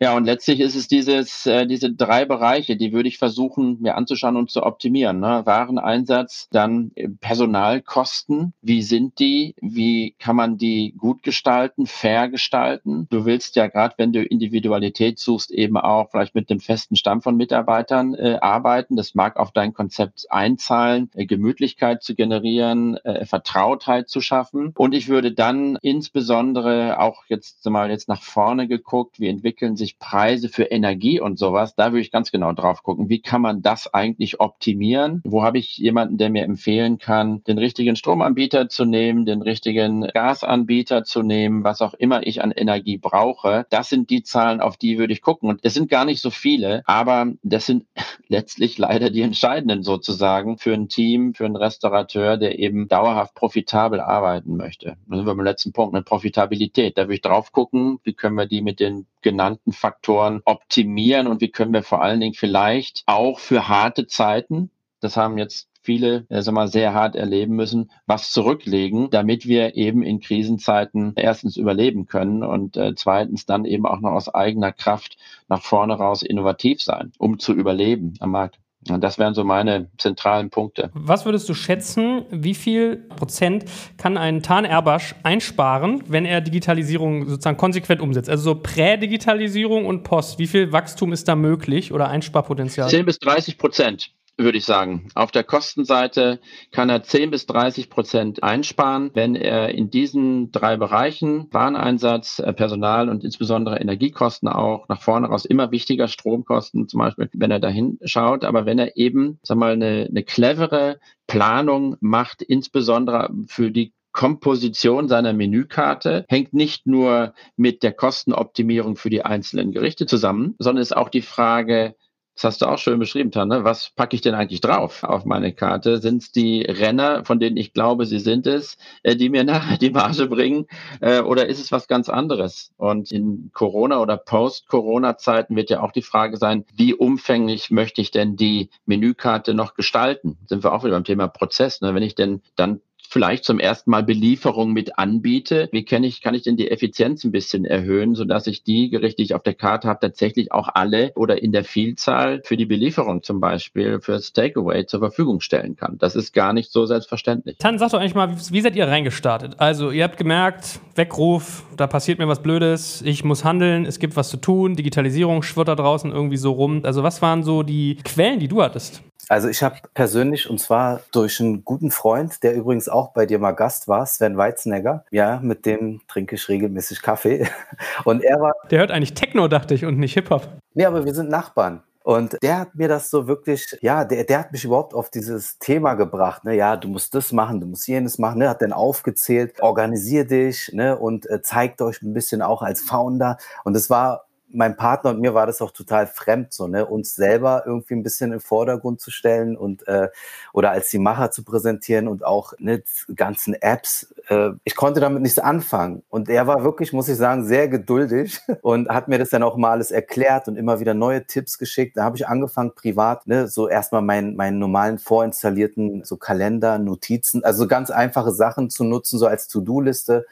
[SPEAKER 2] Ja, und letztlich ist es dieses, äh, diese drei Bereiche, die würde ich versuchen, mir anzuschauen und zu optimieren. Ne? Wareneinsatz, dann äh, Personalkosten. Wie sind die? Wie kann man die gut gestalten, fair gestalten? Du willst ja gerade, wenn du Individualität suchst, eben auch vielleicht mit dem festen Stamm von Mitarbeitern äh, arbeiten. Das mag auf dein Konzept einzahlen, äh, Gemütlichkeit zu generieren, äh, Vertrautheit zu schaffen. Und ich würde dann insbesondere auch jetzt mal jetzt nach vorne geguckt, wie entwickeln sich sich Preise für Energie und sowas, da würde ich ganz genau drauf gucken. Wie kann man das eigentlich optimieren? Wo habe ich jemanden, der mir empfehlen kann, den richtigen Stromanbieter zu nehmen, den richtigen Gasanbieter zu nehmen, was auch immer ich an Energie brauche? Das sind die Zahlen, auf die würde ich gucken. Und es sind gar nicht so viele, aber das sind letztlich leider die entscheidenden sozusagen für ein Team, für einen Restaurateur, der eben dauerhaft profitabel arbeiten möchte. Da sind wir beim letzten Punkt, eine Profitabilität. Da würde ich drauf gucken, wie können wir die mit den genannten Faktoren optimieren und wie können wir vor allen Dingen vielleicht auch für harte Zeiten, das haben jetzt viele, äh, mal, sehr hart erleben müssen, was zurücklegen, damit wir eben in Krisenzeiten erstens überleben können und äh, zweitens dann eben auch noch aus eigener Kraft nach vorne raus innovativ sein, um zu überleben am Markt. Und das wären so meine zentralen Punkte.
[SPEAKER 1] Was würdest du schätzen, wie viel Prozent kann ein Tan Erbasch einsparen, wenn er Digitalisierung sozusagen konsequent umsetzt? Also so Prä-Digitalisierung und Post. Wie viel Wachstum ist da möglich oder Einsparpotenzial?
[SPEAKER 2] 10 bis 30 Prozent würde ich sagen. Auf der Kostenseite kann er 10 bis 30 Prozent einsparen, wenn er in diesen drei Bereichen, Wareneinsatz, äh, Personal und insbesondere Energiekosten auch nach vorne raus immer wichtiger, Stromkosten zum Beispiel, wenn er dahin schaut, aber wenn er eben, sag mal, eine, eine clevere Planung macht, insbesondere für die Komposition seiner Menükarte hängt nicht nur mit der Kostenoptimierung für die einzelnen Gerichte zusammen, sondern ist auch die Frage, das hast du auch schön beschrieben, Tanne. Was packe ich denn eigentlich drauf auf meine Karte? Sind es die Renner, von denen ich glaube, sie sind es, äh, die mir nachher die Marge bringen? Äh, oder ist es was ganz anderes? Und in Corona- oder Post-Corona-Zeiten wird ja auch die Frage sein, wie umfänglich möchte ich denn die Menükarte noch gestalten? Sind wir auch wieder beim Thema Prozess. Ne? Wenn ich denn dann vielleicht zum ersten Mal Belieferung mit anbiete. Wie kann ich, kann ich denn die Effizienz ein bisschen erhöhen, sodass ich die Gerichte, die ich auf der Karte habe, tatsächlich auch alle oder in der Vielzahl für die Belieferung zum Beispiel fürs Takeaway zur Verfügung stellen kann. Das ist gar nicht so selbstverständlich.
[SPEAKER 1] Tan, sag doch eigentlich mal, wie seid ihr reingestartet? Also ihr habt gemerkt, Weckruf, da passiert mir was Blödes, ich muss handeln, es gibt was zu tun, Digitalisierung schwirrt da draußen irgendwie so rum. Also was waren so die Quellen, die du hattest?
[SPEAKER 3] Also ich habe persönlich, und zwar durch einen guten Freund, der übrigens auch bei dir mal Gast war, Sven Weizenegger. Ja, mit dem trinke ich regelmäßig Kaffee. Und er war...
[SPEAKER 1] Der hört eigentlich Techno, dachte ich, und nicht Hip-Hop.
[SPEAKER 3] Nee, aber wir sind Nachbarn. Und der hat mir das so wirklich, ja, der, der hat mich überhaupt auf dieses Thema gebracht, ne, ja, du musst das machen, du musst jenes machen, ne, hat dann aufgezählt, organisier dich, ne, und äh, zeigt euch ein bisschen auch als Founder. Und es war mein Partner und mir war das auch total fremd, so, ne, uns selber irgendwie ein bisschen im Vordergrund zu stellen und äh, oder als die Macher zu präsentieren und auch ne, ganzen Apps. Äh, ich konnte damit nichts anfangen. Und er war wirklich, muss ich sagen, sehr geduldig und hat mir das dann auch mal alles erklärt und immer wieder neue Tipps geschickt. Da habe ich angefangen, privat, ne, so erstmal meinen, meinen normalen vorinstallierten so Kalender, Notizen, also ganz einfache Sachen zu nutzen, so als To-Do-Liste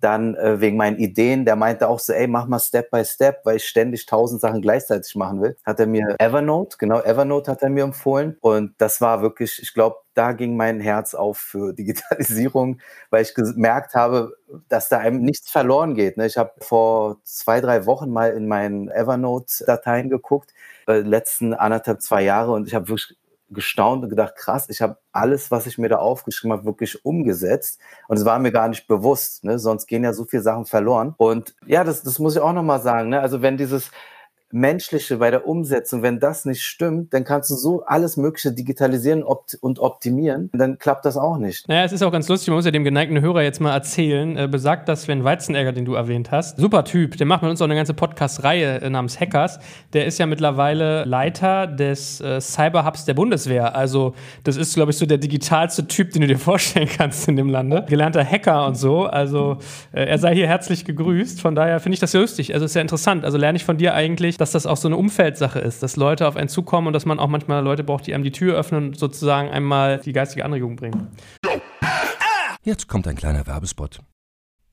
[SPEAKER 3] dann äh, wegen meinen Ideen, der meinte auch so, ey, mach mal Step by Step, weil ich ständig tausend Sachen gleichzeitig machen will. Hat er mir Evernote, genau, Evernote hat er mir empfohlen. Und das war wirklich, ich glaube, da ging mein Herz auf für Digitalisierung, weil ich gemerkt habe, dass da einem nichts verloren geht. Ne? Ich habe vor zwei, drei Wochen mal in meinen Evernote-Dateien geguckt, äh, letzten anderthalb, zwei Jahre, und ich habe wirklich gestaunt und gedacht, krass, ich habe alles, was ich mir da aufgeschrieben habe, wirklich umgesetzt. Und es war mir gar nicht bewusst, ne? sonst gehen ja so viele Sachen verloren. Und ja, das, das muss ich auch nochmal sagen. Ne? Also wenn dieses Menschliche bei der Umsetzung, wenn das nicht stimmt, dann kannst du so alles Mögliche digitalisieren und optimieren, dann klappt das auch nicht.
[SPEAKER 1] Naja, es ist auch ganz lustig, man muss ja dem geneigten Hörer jetzt mal erzählen, äh, besagt das Sven Weizenegger, den du erwähnt hast, super Typ, der macht mit uns auch eine ganze Podcast-Reihe äh, namens Hackers, der ist ja mittlerweile Leiter des äh, Cyberhubs der Bundeswehr, also das ist, glaube ich, so der digitalste Typ, den du dir vorstellen kannst in dem Lande, gelernter Hacker und so, also äh, er sei hier herzlich gegrüßt, von daher finde ich das lustig, also ist ja interessant, also lerne ich von dir eigentlich dass das auch so eine Umfeldsache ist, dass Leute auf einen zukommen und dass man auch manchmal Leute braucht, die einem die Tür öffnen und sozusagen einmal die geistige Anregung bringen.
[SPEAKER 4] Jetzt kommt ein kleiner Werbespot.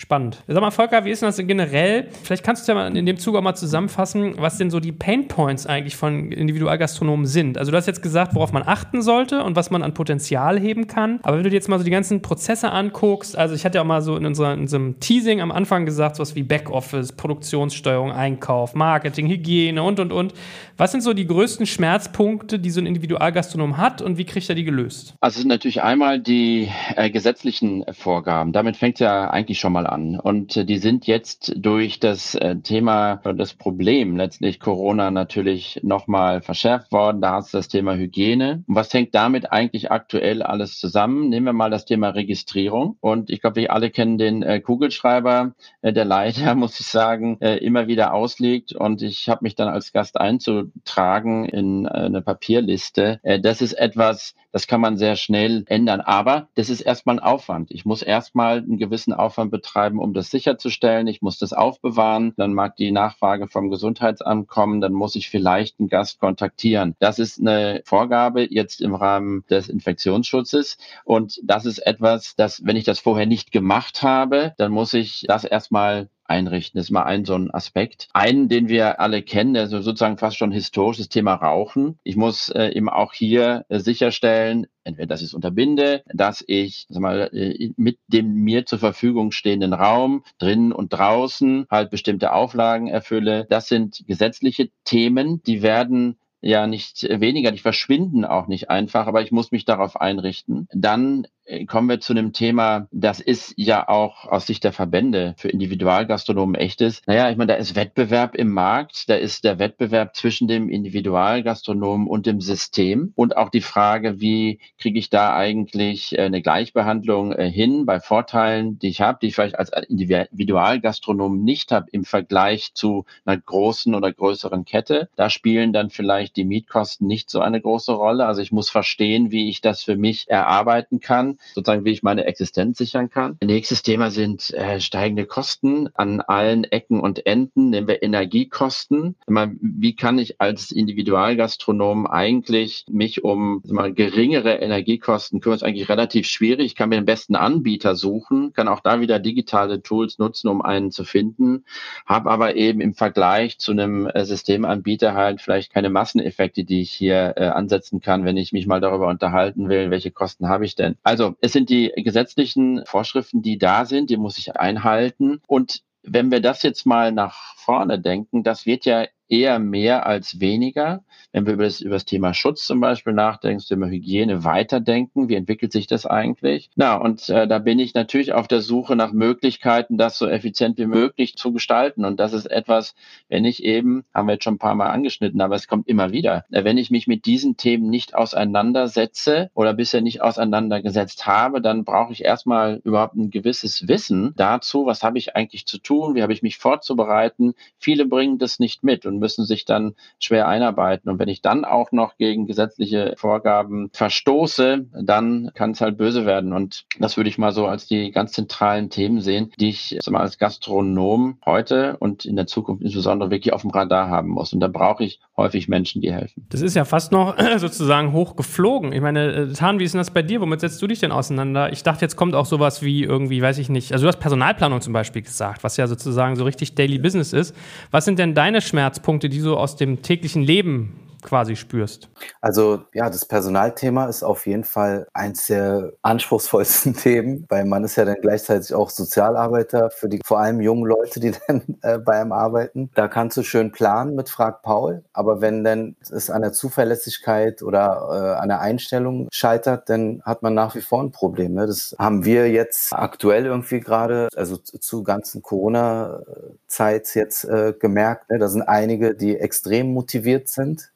[SPEAKER 1] Spannend. Sag mal, Volker, wie ist denn das denn generell? Vielleicht kannst du ja mal in dem Zug auch mal zusammenfassen, was denn so die Pain Points eigentlich von Individualgastronomen sind. Also du hast jetzt gesagt, worauf man achten sollte und was man an Potenzial heben kann. Aber wenn du dir jetzt mal so die ganzen Prozesse anguckst, also ich hatte ja auch mal so in, unserer, in unserem Teasing am Anfang gesagt, sowas wie Backoffice, Produktionssteuerung, Einkauf, Marketing, Hygiene und, und, und. Was sind so die größten Schmerzpunkte, die so ein Individualgastronom hat und wie kriegt er die gelöst?
[SPEAKER 2] Also es sind natürlich einmal die äh, gesetzlichen Vorgaben. Damit fängt ja eigentlich schon mal an. Und äh, die sind jetzt durch das äh, Thema, das Problem letztlich Corona natürlich nochmal verschärft worden. Da hast du das Thema Hygiene. Und was hängt damit eigentlich aktuell alles zusammen? Nehmen wir mal das Thema Registrierung. Und ich glaube, wir alle kennen den äh, Kugelschreiber, der leider, muss ich sagen, immer wieder auslegt. Und ich habe mich dann als Gast einzutragen in eine Papierliste. Das ist etwas, das kann man sehr schnell ändern. Aber das ist erstmal ein Aufwand. Ich muss erstmal einen gewissen Aufwand betreiben, um das sicherzustellen. Ich muss das aufbewahren. Dann mag die Nachfrage vom Gesundheitsamt kommen. Dann muss ich vielleicht einen Gast kontaktieren. Das ist eine Vorgabe jetzt im Rahmen des Infektionsschutzes. Und das ist etwas, das, wenn ich das vorher nicht gemacht habe, dann muss ich das erstmal einrichten. Das ist mal ein so ein Aspekt. Einen, den wir alle kennen, der sozusagen fast schon historisches Thema Rauchen. Ich muss äh, eben auch hier äh, sicherstellen, entweder dass ich es unterbinde, dass ich sag mal, äh, mit dem mir zur Verfügung stehenden Raum drinnen und draußen halt bestimmte Auflagen erfülle. Das sind gesetzliche Themen, die werden ja nicht weniger, die verschwinden auch nicht einfach, aber ich muss mich darauf einrichten. Dann kommen wir zu einem Thema, das ist ja auch aus Sicht der Verbände für Individualgastronomen echtes. Naja, ich meine, da ist Wettbewerb im Markt, da ist der Wettbewerb zwischen dem Individualgastronomen und dem System und auch die Frage, wie kriege ich da eigentlich äh, eine Gleichbehandlung äh, hin bei Vorteilen, die ich habe, die ich vielleicht als Individualgastronom nicht habe im Vergleich zu einer großen oder größeren Kette. Da spielen dann vielleicht die Mietkosten nicht so eine große Rolle. Also ich muss verstehen, wie ich das für mich erarbeiten kann sozusagen, wie ich meine Existenz sichern kann. Nächstes Thema sind äh, steigende Kosten an allen Ecken und Enden. Nehmen wir Energiekosten. Mal, wie kann ich als Individualgastronom eigentlich mich um mal, geringere Energiekosten kümmern? Das ist eigentlich relativ schwierig. Ich kann mir den besten Anbieter suchen, kann auch da wieder digitale Tools nutzen, um einen zu finden, habe aber eben im Vergleich zu einem äh, Systemanbieter halt vielleicht keine Masseneffekte, die ich hier äh, ansetzen kann, wenn ich mich mal darüber unterhalten will, welche Kosten habe ich denn. Also es sind die gesetzlichen Vorschriften, die da sind, die muss ich einhalten. Und wenn wir das jetzt mal nach vorne denken, das wird ja eher mehr als weniger. Wenn wir über das, über das Thema Schutz zum Beispiel nachdenken, das Thema Hygiene weiterdenken, wie entwickelt sich das eigentlich? Na, und äh, da bin ich natürlich auf der Suche nach Möglichkeiten, das so effizient wie möglich zu gestalten. Und das ist etwas, wenn ich eben, haben wir jetzt schon ein paar Mal angeschnitten, aber es kommt immer wieder, äh, wenn ich mich mit diesen Themen nicht auseinandersetze oder bisher nicht auseinandergesetzt habe, dann brauche ich erstmal überhaupt ein gewisses Wissen dazu, was habe ich eigentlich zu tun, wie habe ich mich vorzubereiten. Viele bringen das nicht mit und müssen sich dann schwer einarbeiten. Und wenn ich dann auch noch gegen gesetzliche Vorgaben verstoße, dann kann es halt böse werden. Und das würde ich mal so als die ganz zentralen Themen sehen, die ich mal, als Gastronom heute und in der Zukunft insbesondere wirklich auf dem Radar haben muss. Und da brauche ich häufig Menschen, die helfen.
[SPEAKER 1] Das ist ja fast noch sozusagen hochgeflogen. Ich meine, äh, Tan, wie ist denn das bei dir? Womit setzt du dich denn auseinander? Ich dachte, jetzt kommt auch sowas wie irgendwie, weiß ich nicht, also du hast Personalplanung zum Beispiel gesagt, was ja sozusagen so richtig Daily Business ist. Was sind denn deine Schmerzpunkte? Ansatzpunkte, die du aus dem täglichen Leben quasi spürst?
[SPEAKER 3] Also ja, das Personalthema ist auf jeden Fall eins der anspruchsvollsten Themen, weil man ist ja dann gleichzeitig auch Sozialarbeiter für die vor allem jungen Leute, die dann äh, bei einem arbeiten. Da kannst du schön planen mit Frag Paul, aber wenn dann es an der Zuverlässigkeit oder äh, an der Einstellung scheitert, dann hat man nach wie vor ein Problem. Ne? Das haben wir jetzt aktuell irgendwie gerade, also zu ganzen Corona-Zeit jetzt äh, gemerkt. Ne? Da sind einige, die extrem motiviert sind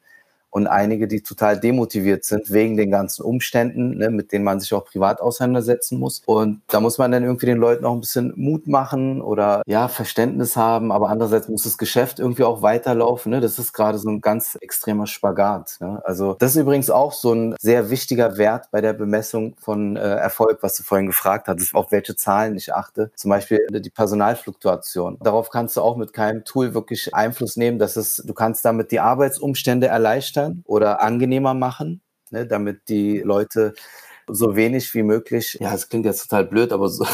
[SPEAKER 3] und einige, die total demotiviert sind wegen den ganzen Umständen, ne, mit denen man sich auch privat auseinandersetzen muss. Und da muss man dann irgendwie den Leuten auch ein bisschen Mut machen oder ja, Verständnis haben, aber andererseits muss das Geschäft irgendwie auch weiterlaufen. Ne? Das ist gerade so ein ganz extremer Spagat. Ne? Also das ist übrigens auch so ein sehr wichtiger Wert bei der Bemessung von äh, Erfolg, was du vorhin gefragt hattest, auf welche Zahlen ich achte. Zum Beispiel die Personalfluktuation. Darauf kannst du auch mit keinem Tool wirklich Einfluss nehmen, dass es, du kannst damit die Arbeitsumstände erleichtern oder angenehmer machen, ne, damit die Leute so wenig wie möglich, ja, es klingt jetzt total blöd, aber so,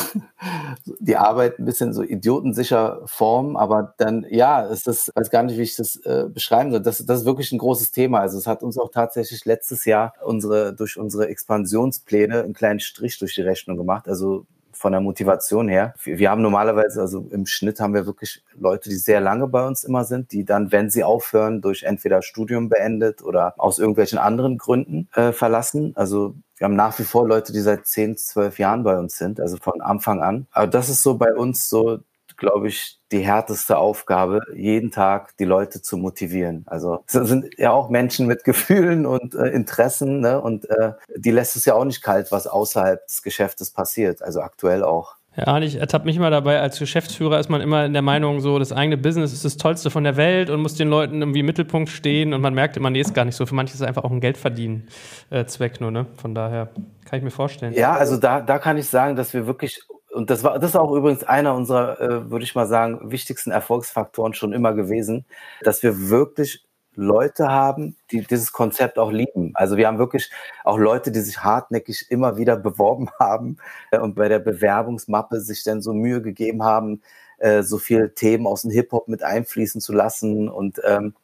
[SPEAKER 3] die Arbeit ein bisschen so idiotensicher formen, aber dann, ja, es ist, weiß gar nicht, wie ich das äh, beschreiben soll. Das, das ist wirklich ein großes Thema. Also es hat uns auch tatsächlich letztes Jahr unsere, durch unsere Expansionspläne einen kleinen Strich durch die Rechnung gemacht. Also von der Motivation her. Wir haben normalerweise, also im Schnitt haben wir wirklich Leute, die sehr lange bei uns immer sind, die dann, wenn sie aufhören, durch entweder Studium beendet oder aus irgendwelchen anderen Gründen äh, verlassen. Also wir haben nach wie vor Leute, die seit 10, 12 Jahren bei uns sind, also von Anfang an. Aber das ist so bei uns so glaube ich, die härteste Aufgabe, jeden Tag die Leute zu motivieren. Also es sind ja auch Menschen mit Gefühlen und äh, Interessen ne? und äh, die lässt es ja auch nicht kalt, was außerhalb des Geschäftes passiert, also aktuell auch.
[SPEAKER 1] Ja, ich ertappe mich mal dabei, als Geschäftsführer ist man immer in der Meinung, so das eigene Business ist das Tollste von der Welt und muss den Leuten irgendwie im Mittelpunkt stehen und man merkt immer, nee, ist gar nicht so. Für manche ist es einfach auch ein Geldverdienen-Zweck äh, nur, ne? Von daher kann ich mir vorstellen.
[SPEAKER 3] Ja, also da, da kann ich sagen, dass wir wirklich und das war, das ist auch übrigens einer unserer, äh, würde ich mal sagen, wichtigsten Erfolgsfaktoren schon immer gewesen, dass wir wirklich Leute haben, die dieses Konzept auch lieben. Also wir haben wirklich auch Leute, die sich hartnäckig immer wieder beworben haben äh, und bei der Bewerbungsmappe sich dann so Mühe gegeben haben, äh, so viele Themen aus dem Hip-Hop mit einfließen zu lassen. Und ähm,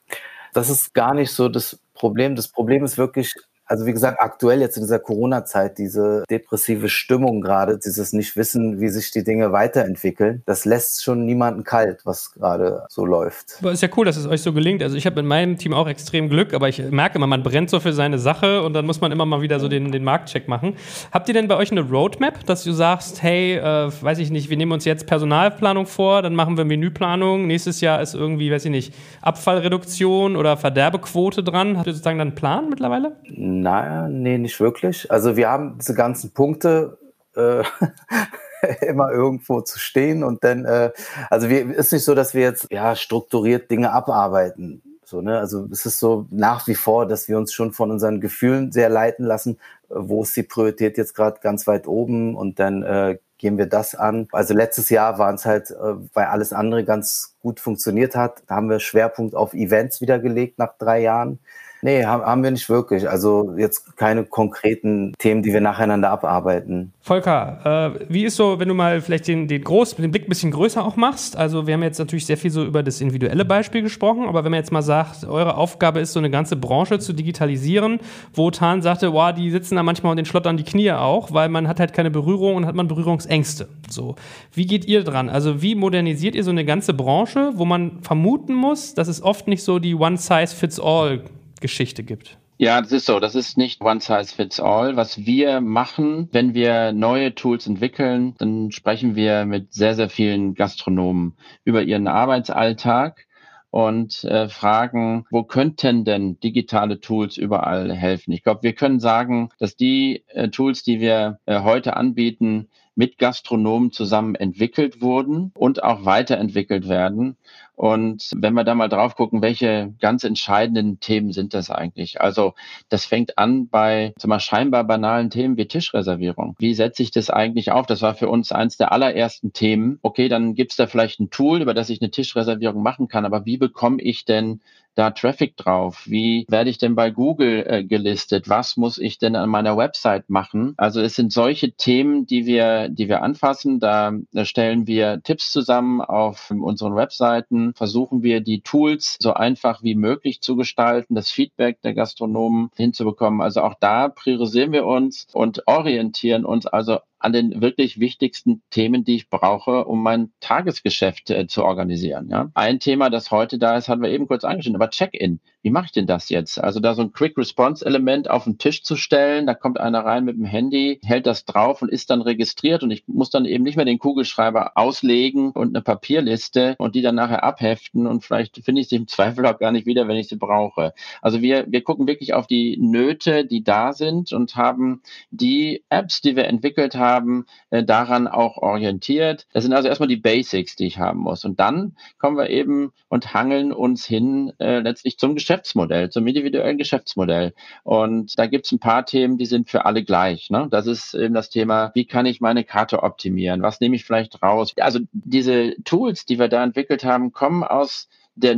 [SPEAKER 3] das ist gar nicht so das Problem. Das Problem ist wirklich also wie gesagt, aktuell jetzt in dieser Corona-Zeit, diese depressive Stimmung gerade, dieses Nicht-Wissen, wie sich die Dinge weiterentwickeln, das lässt schon niemanden kalt, was gerade so läuft.
[SPEAKER 1] Aber ist ja cool, dass es euch so gelingt. Also ich habe in meinem Team auch extrem Glück, aber ich merke immer, man brennt so für seine Sache und dann muss man immer mal wieder so den, den Marktcheck machen. Habt ihr denn bei euch eine Roadmap, dass du sagst, hey, äh, weiß ich nicht, wir nehmen uns jetzt Personalplanung vor, dann machen wir Menüplanung, nächstes Jahr ist irgendwie, weiß ich nicht, Abfallreduktion oder Verderbequote dran. Habt ihr sozusagen dann einen Plan mittlerweile?
[SPEAKER 3] Naja, nee, nicht wirklich. Also wir haben diese ganzen Punkte äh, immer irgendwo zu stehen und dann, äh, also wir, ist nicht so, dass wir jetzt ja strukturiert Dinge abarbeiten. So, ne? Also es ist so nach wie vor, dass wir uns schon von unseren Gefühlen sehr leiten lassen, wo ist die Priorität jetzt gerade ganz weit oben und dann äh, gehen wir das an. Also letztes Jahr waren es halt, äh, weil alles andere ganz gut funktioniert hat, haben wir Schwerpunkt auf Events wieder gelegt nach drei Jahren. Nee, haben wir nicht wirklich. Also jetzt keine konkreten Themen, die wir nacheinander abarbeiten.
[SPEAKER 1] Volker, äh, wie ist so, wenn du mal vielleicht den, den, Groß, den Blick ein bisschen größer auch machst? Also wir haben jetzt natürlich sehr viel so über das individuelle Beispiel gesprochen, aber wenn man jetzt mal sagt, eure Aufgabe ist, so eine ganze Branche zu digitalisieren, wo Tan sagte, wow, die sitzen da manchmal und den schlottern die Knie auch, weil man hat halt keine Berührung und hat man Berührungsängste. So, wie geht ihr dran? Also wie modernisiert ihr so eine ganze Branche, wo man vermuten muss, dass es oft nicht so die One-Size-Fits-All Geschichte gibt.
[SPEAKER 2] Ja, das ist so. Das ist nicht one size fits all. Was wir machen, wenn wir neue Tools entwickeln, dann sprechen wir mit sehr, sehr vielen Gastronomen über ihren Arbeitsalltag und äh, fragen, wo könnten denn digitale Tools überall helfen? Ich glaube, wir können sagen, dass die äh, Tools, die wir äh, heute anbieten, mit Gastronomen zusammen entwickelt wurden und auch weiterentwickelt werden. Und wenn wir da mal drauf gucken, welche ganz entscheidenden Themen sind das eigentlich? Also das fängt an bei zum Beispiel scheinbar banalen Themen wie Tischreservierung. Wie setze ich das eigentlich auf? Das war für uns eins der allerersten Themen. Okay, dann gibt es da vielleicht ein Tool, über das ich eine Tischreservierung machen kann, aber wie bekomme ich denn da Traffic drauf? Wie werde ich denn bei Google äh, gelistet? Was muss ich denn an meiner Website machen? Also es sind solche Themen, die wir, die wir anfassen. Da, da stellen wir Tipps zusammen auf unseren Webseiten, versuchen wir die Tools so einfach wie möglich zu gestalten, das Feedback der Gastronomen hinzubekommen. Also auch da priorisieren wir uns und orientieren uns also an den wirklich wichtigsten Themen, die ich brauche, um mein Tagesgeschäft äh, zu organisieren. Ja? Ein Thema, das heute da ist, hatten wir eben kurz angeschnitten, aber Check-in. Wie mache ich denn das jetzt? Also da so ein Quick-Response-Element auf den Tisch zu stellen, da kommt einer rein mit dem Handy, hält das drauf und ist dann registriert und ich muss dann eben nicht mehr den Kugelschreiber auslegen und eine Papierliste und die dann nachher abheften und vielleicht finde ich sie im Zweifel auch gar nicht wieder, wenn ich sie brauche. Also wir, wir gucken wirklich auf die Nöte, die da sind und haben die Apps, die wir entwickelt haben, äh, daran auch orientiert. Das sind also erstmal die Basics, die ich haben muss. Und dann kommen wir eben und hangeln uns hin äh, letztlich zum Geschäft Geschäftsmodell, zum individuellen Geschäftsmodell. Und da gibt es ein paar Themen, die sind für alle gleich. Ne? Das ist eben das Thema, wie kann ich meine Karte optimieren? Was nehme ich vielleicht raus? Also diese Tools, die wir da entwickelt haben, kommen aus der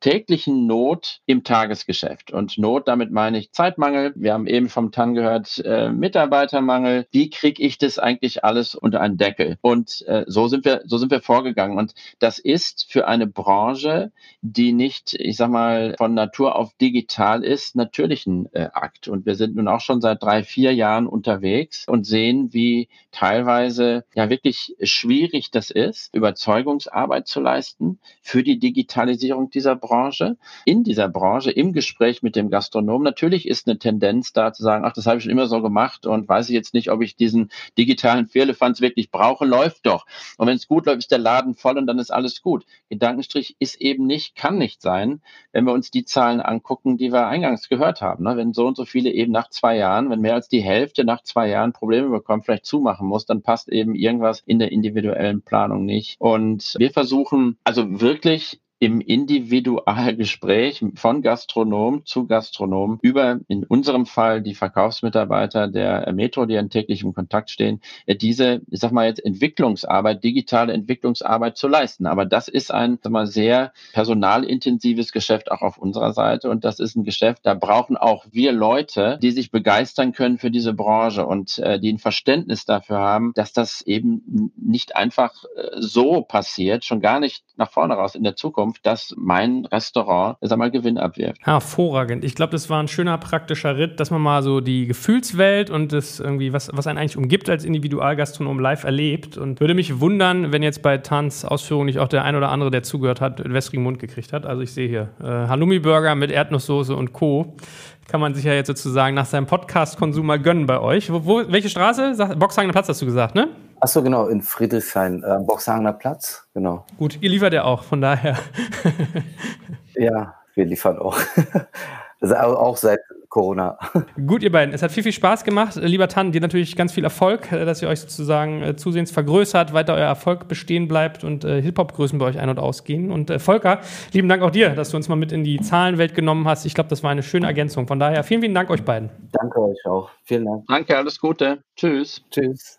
[SPEAKER 2] täglichen Not im Tagesgeschäft. Und Not, damit meine ich Zeitmangel. Wir haben eben vom TAN gehört, äh, Mitarbeitermangel. Wie kriege ich das eigentlich alles unter einen Deckel? Und äh, so sind wir, so sind wir vorgegangen. Und das ist für eine Branche, die nicht, ich sag mal, von Natur auf digital ist, natürlich ein äh, Akt. Und wir sind nun auch schon seit drei, vier Jahren unterwegs und sehen, wie teilweise ja wirklich schwierig das ist, Überzeugungsarbeit zu leisten für die digitale Digitalisierung dieser Branche. In dieser Branche, im Gespräch mit dem Gastronom, natürlich ist eine Tendenz da zu sagen, ach, das habe ich schon immer so gemacht und weiß ich jetzt nicht, ob ich diesen digitalen Firlefanz wirklich brauche, läuft doch. Und wenn es gut läuft, ist der Laden voll und dann ist alles gut. Gedankenstrich ist eben nicht, kann nicht sein, wenn wir uns die Zahlen angucken, die wir eingangs gehört haben. Ne? Wenn so und so viele eben nach zwei Jahren, wenn mehr als die Hälfte nach zwei Jahren Probleme bekommt, vielleicht zumachen muss, dann passt eben irgendwas in der individuellen Planung nicht. Und wir versuchen also wirklich im Individualgespräch von Gastronom zu Gastronom über in unserem Fall die Verkaufsmitarbeiter der Metro, die in täglichem Kontakt stehen, äh, diese, ich sag mal jetzt Entwicklungsarbeit, digitale Entwicklungsarbeit zu leisten. Aber das ist ein sag mal, sehr personalintensives Geschäft auch auf unserer Seite und das ist ein Geschäft, da brauchen auch wir Leute, die sich begeistern können für diese Branche und äh, die ein Verständnis dafür haben, dass das eben nicht einfach äh, so passiert, schon gar nicht nach vorne raus in der Zukunft dass mein Restaurant, sag mal, Gewinn abwirft.
[SPEAKER 1] Hervorragend. Ich glaube, das war ein schöner praktischer Ritt, dass man mal so die Gefühlswelt und das irgendwie, was, was einen eigentlich umgibt als Individualgastronom live erlebt. Und würde mich wundern, wenn jetzt bei Tans Ausführungen nicht auch der ein oder andere, der zugehört hat, einen wässrigen Mund gekriegt hat. Also ich sehe hier äh, Halloumi-Burger mit Erdnusssoße und Co. Kann man sich ja jetzt sozusagen nach seinem Podcast-Konsum mal gönnen bei euch. Wo, wo, welche Straße? Boxhagener Platz hast du gesagt, ne?
[SPEAKER 3] Achso, genau, in Friedrichshain, äh, Boxhagener Platz, genau.
[SPEAKER 1] Gut, ihr liefert ja auch, von daher.
[SPEAKER 3] ja, wir liefern auch. Also auch seit Corona.
[SPEAKER 1] Gut, ihr beiden. Es hat viel, viel Spaß gemacht. Lieber Tan, dir natürlich ganz viel Erfolg, äh, dass ihr euch sozusagen äh, zusehends vergrößert, weiter euer Erfolg bestehen bleibt und äh, Hip-Hop-Größen bei euch ein- und ausgehen. Und äh, Volker, lieben Dank auch dir, dass du uns mal mit in die Zahlenwelt genommen hast. Ich glaube, das war eine schöne Ergänzung. Von daher vielen, vielen Dank euch beiden.
[SPEAKER 3] Danke euch auch. Vielen Dank.
[SPEAKER 2] Danke, alles Gute. Tschüss.
[SPEAKER 3] Tschüss.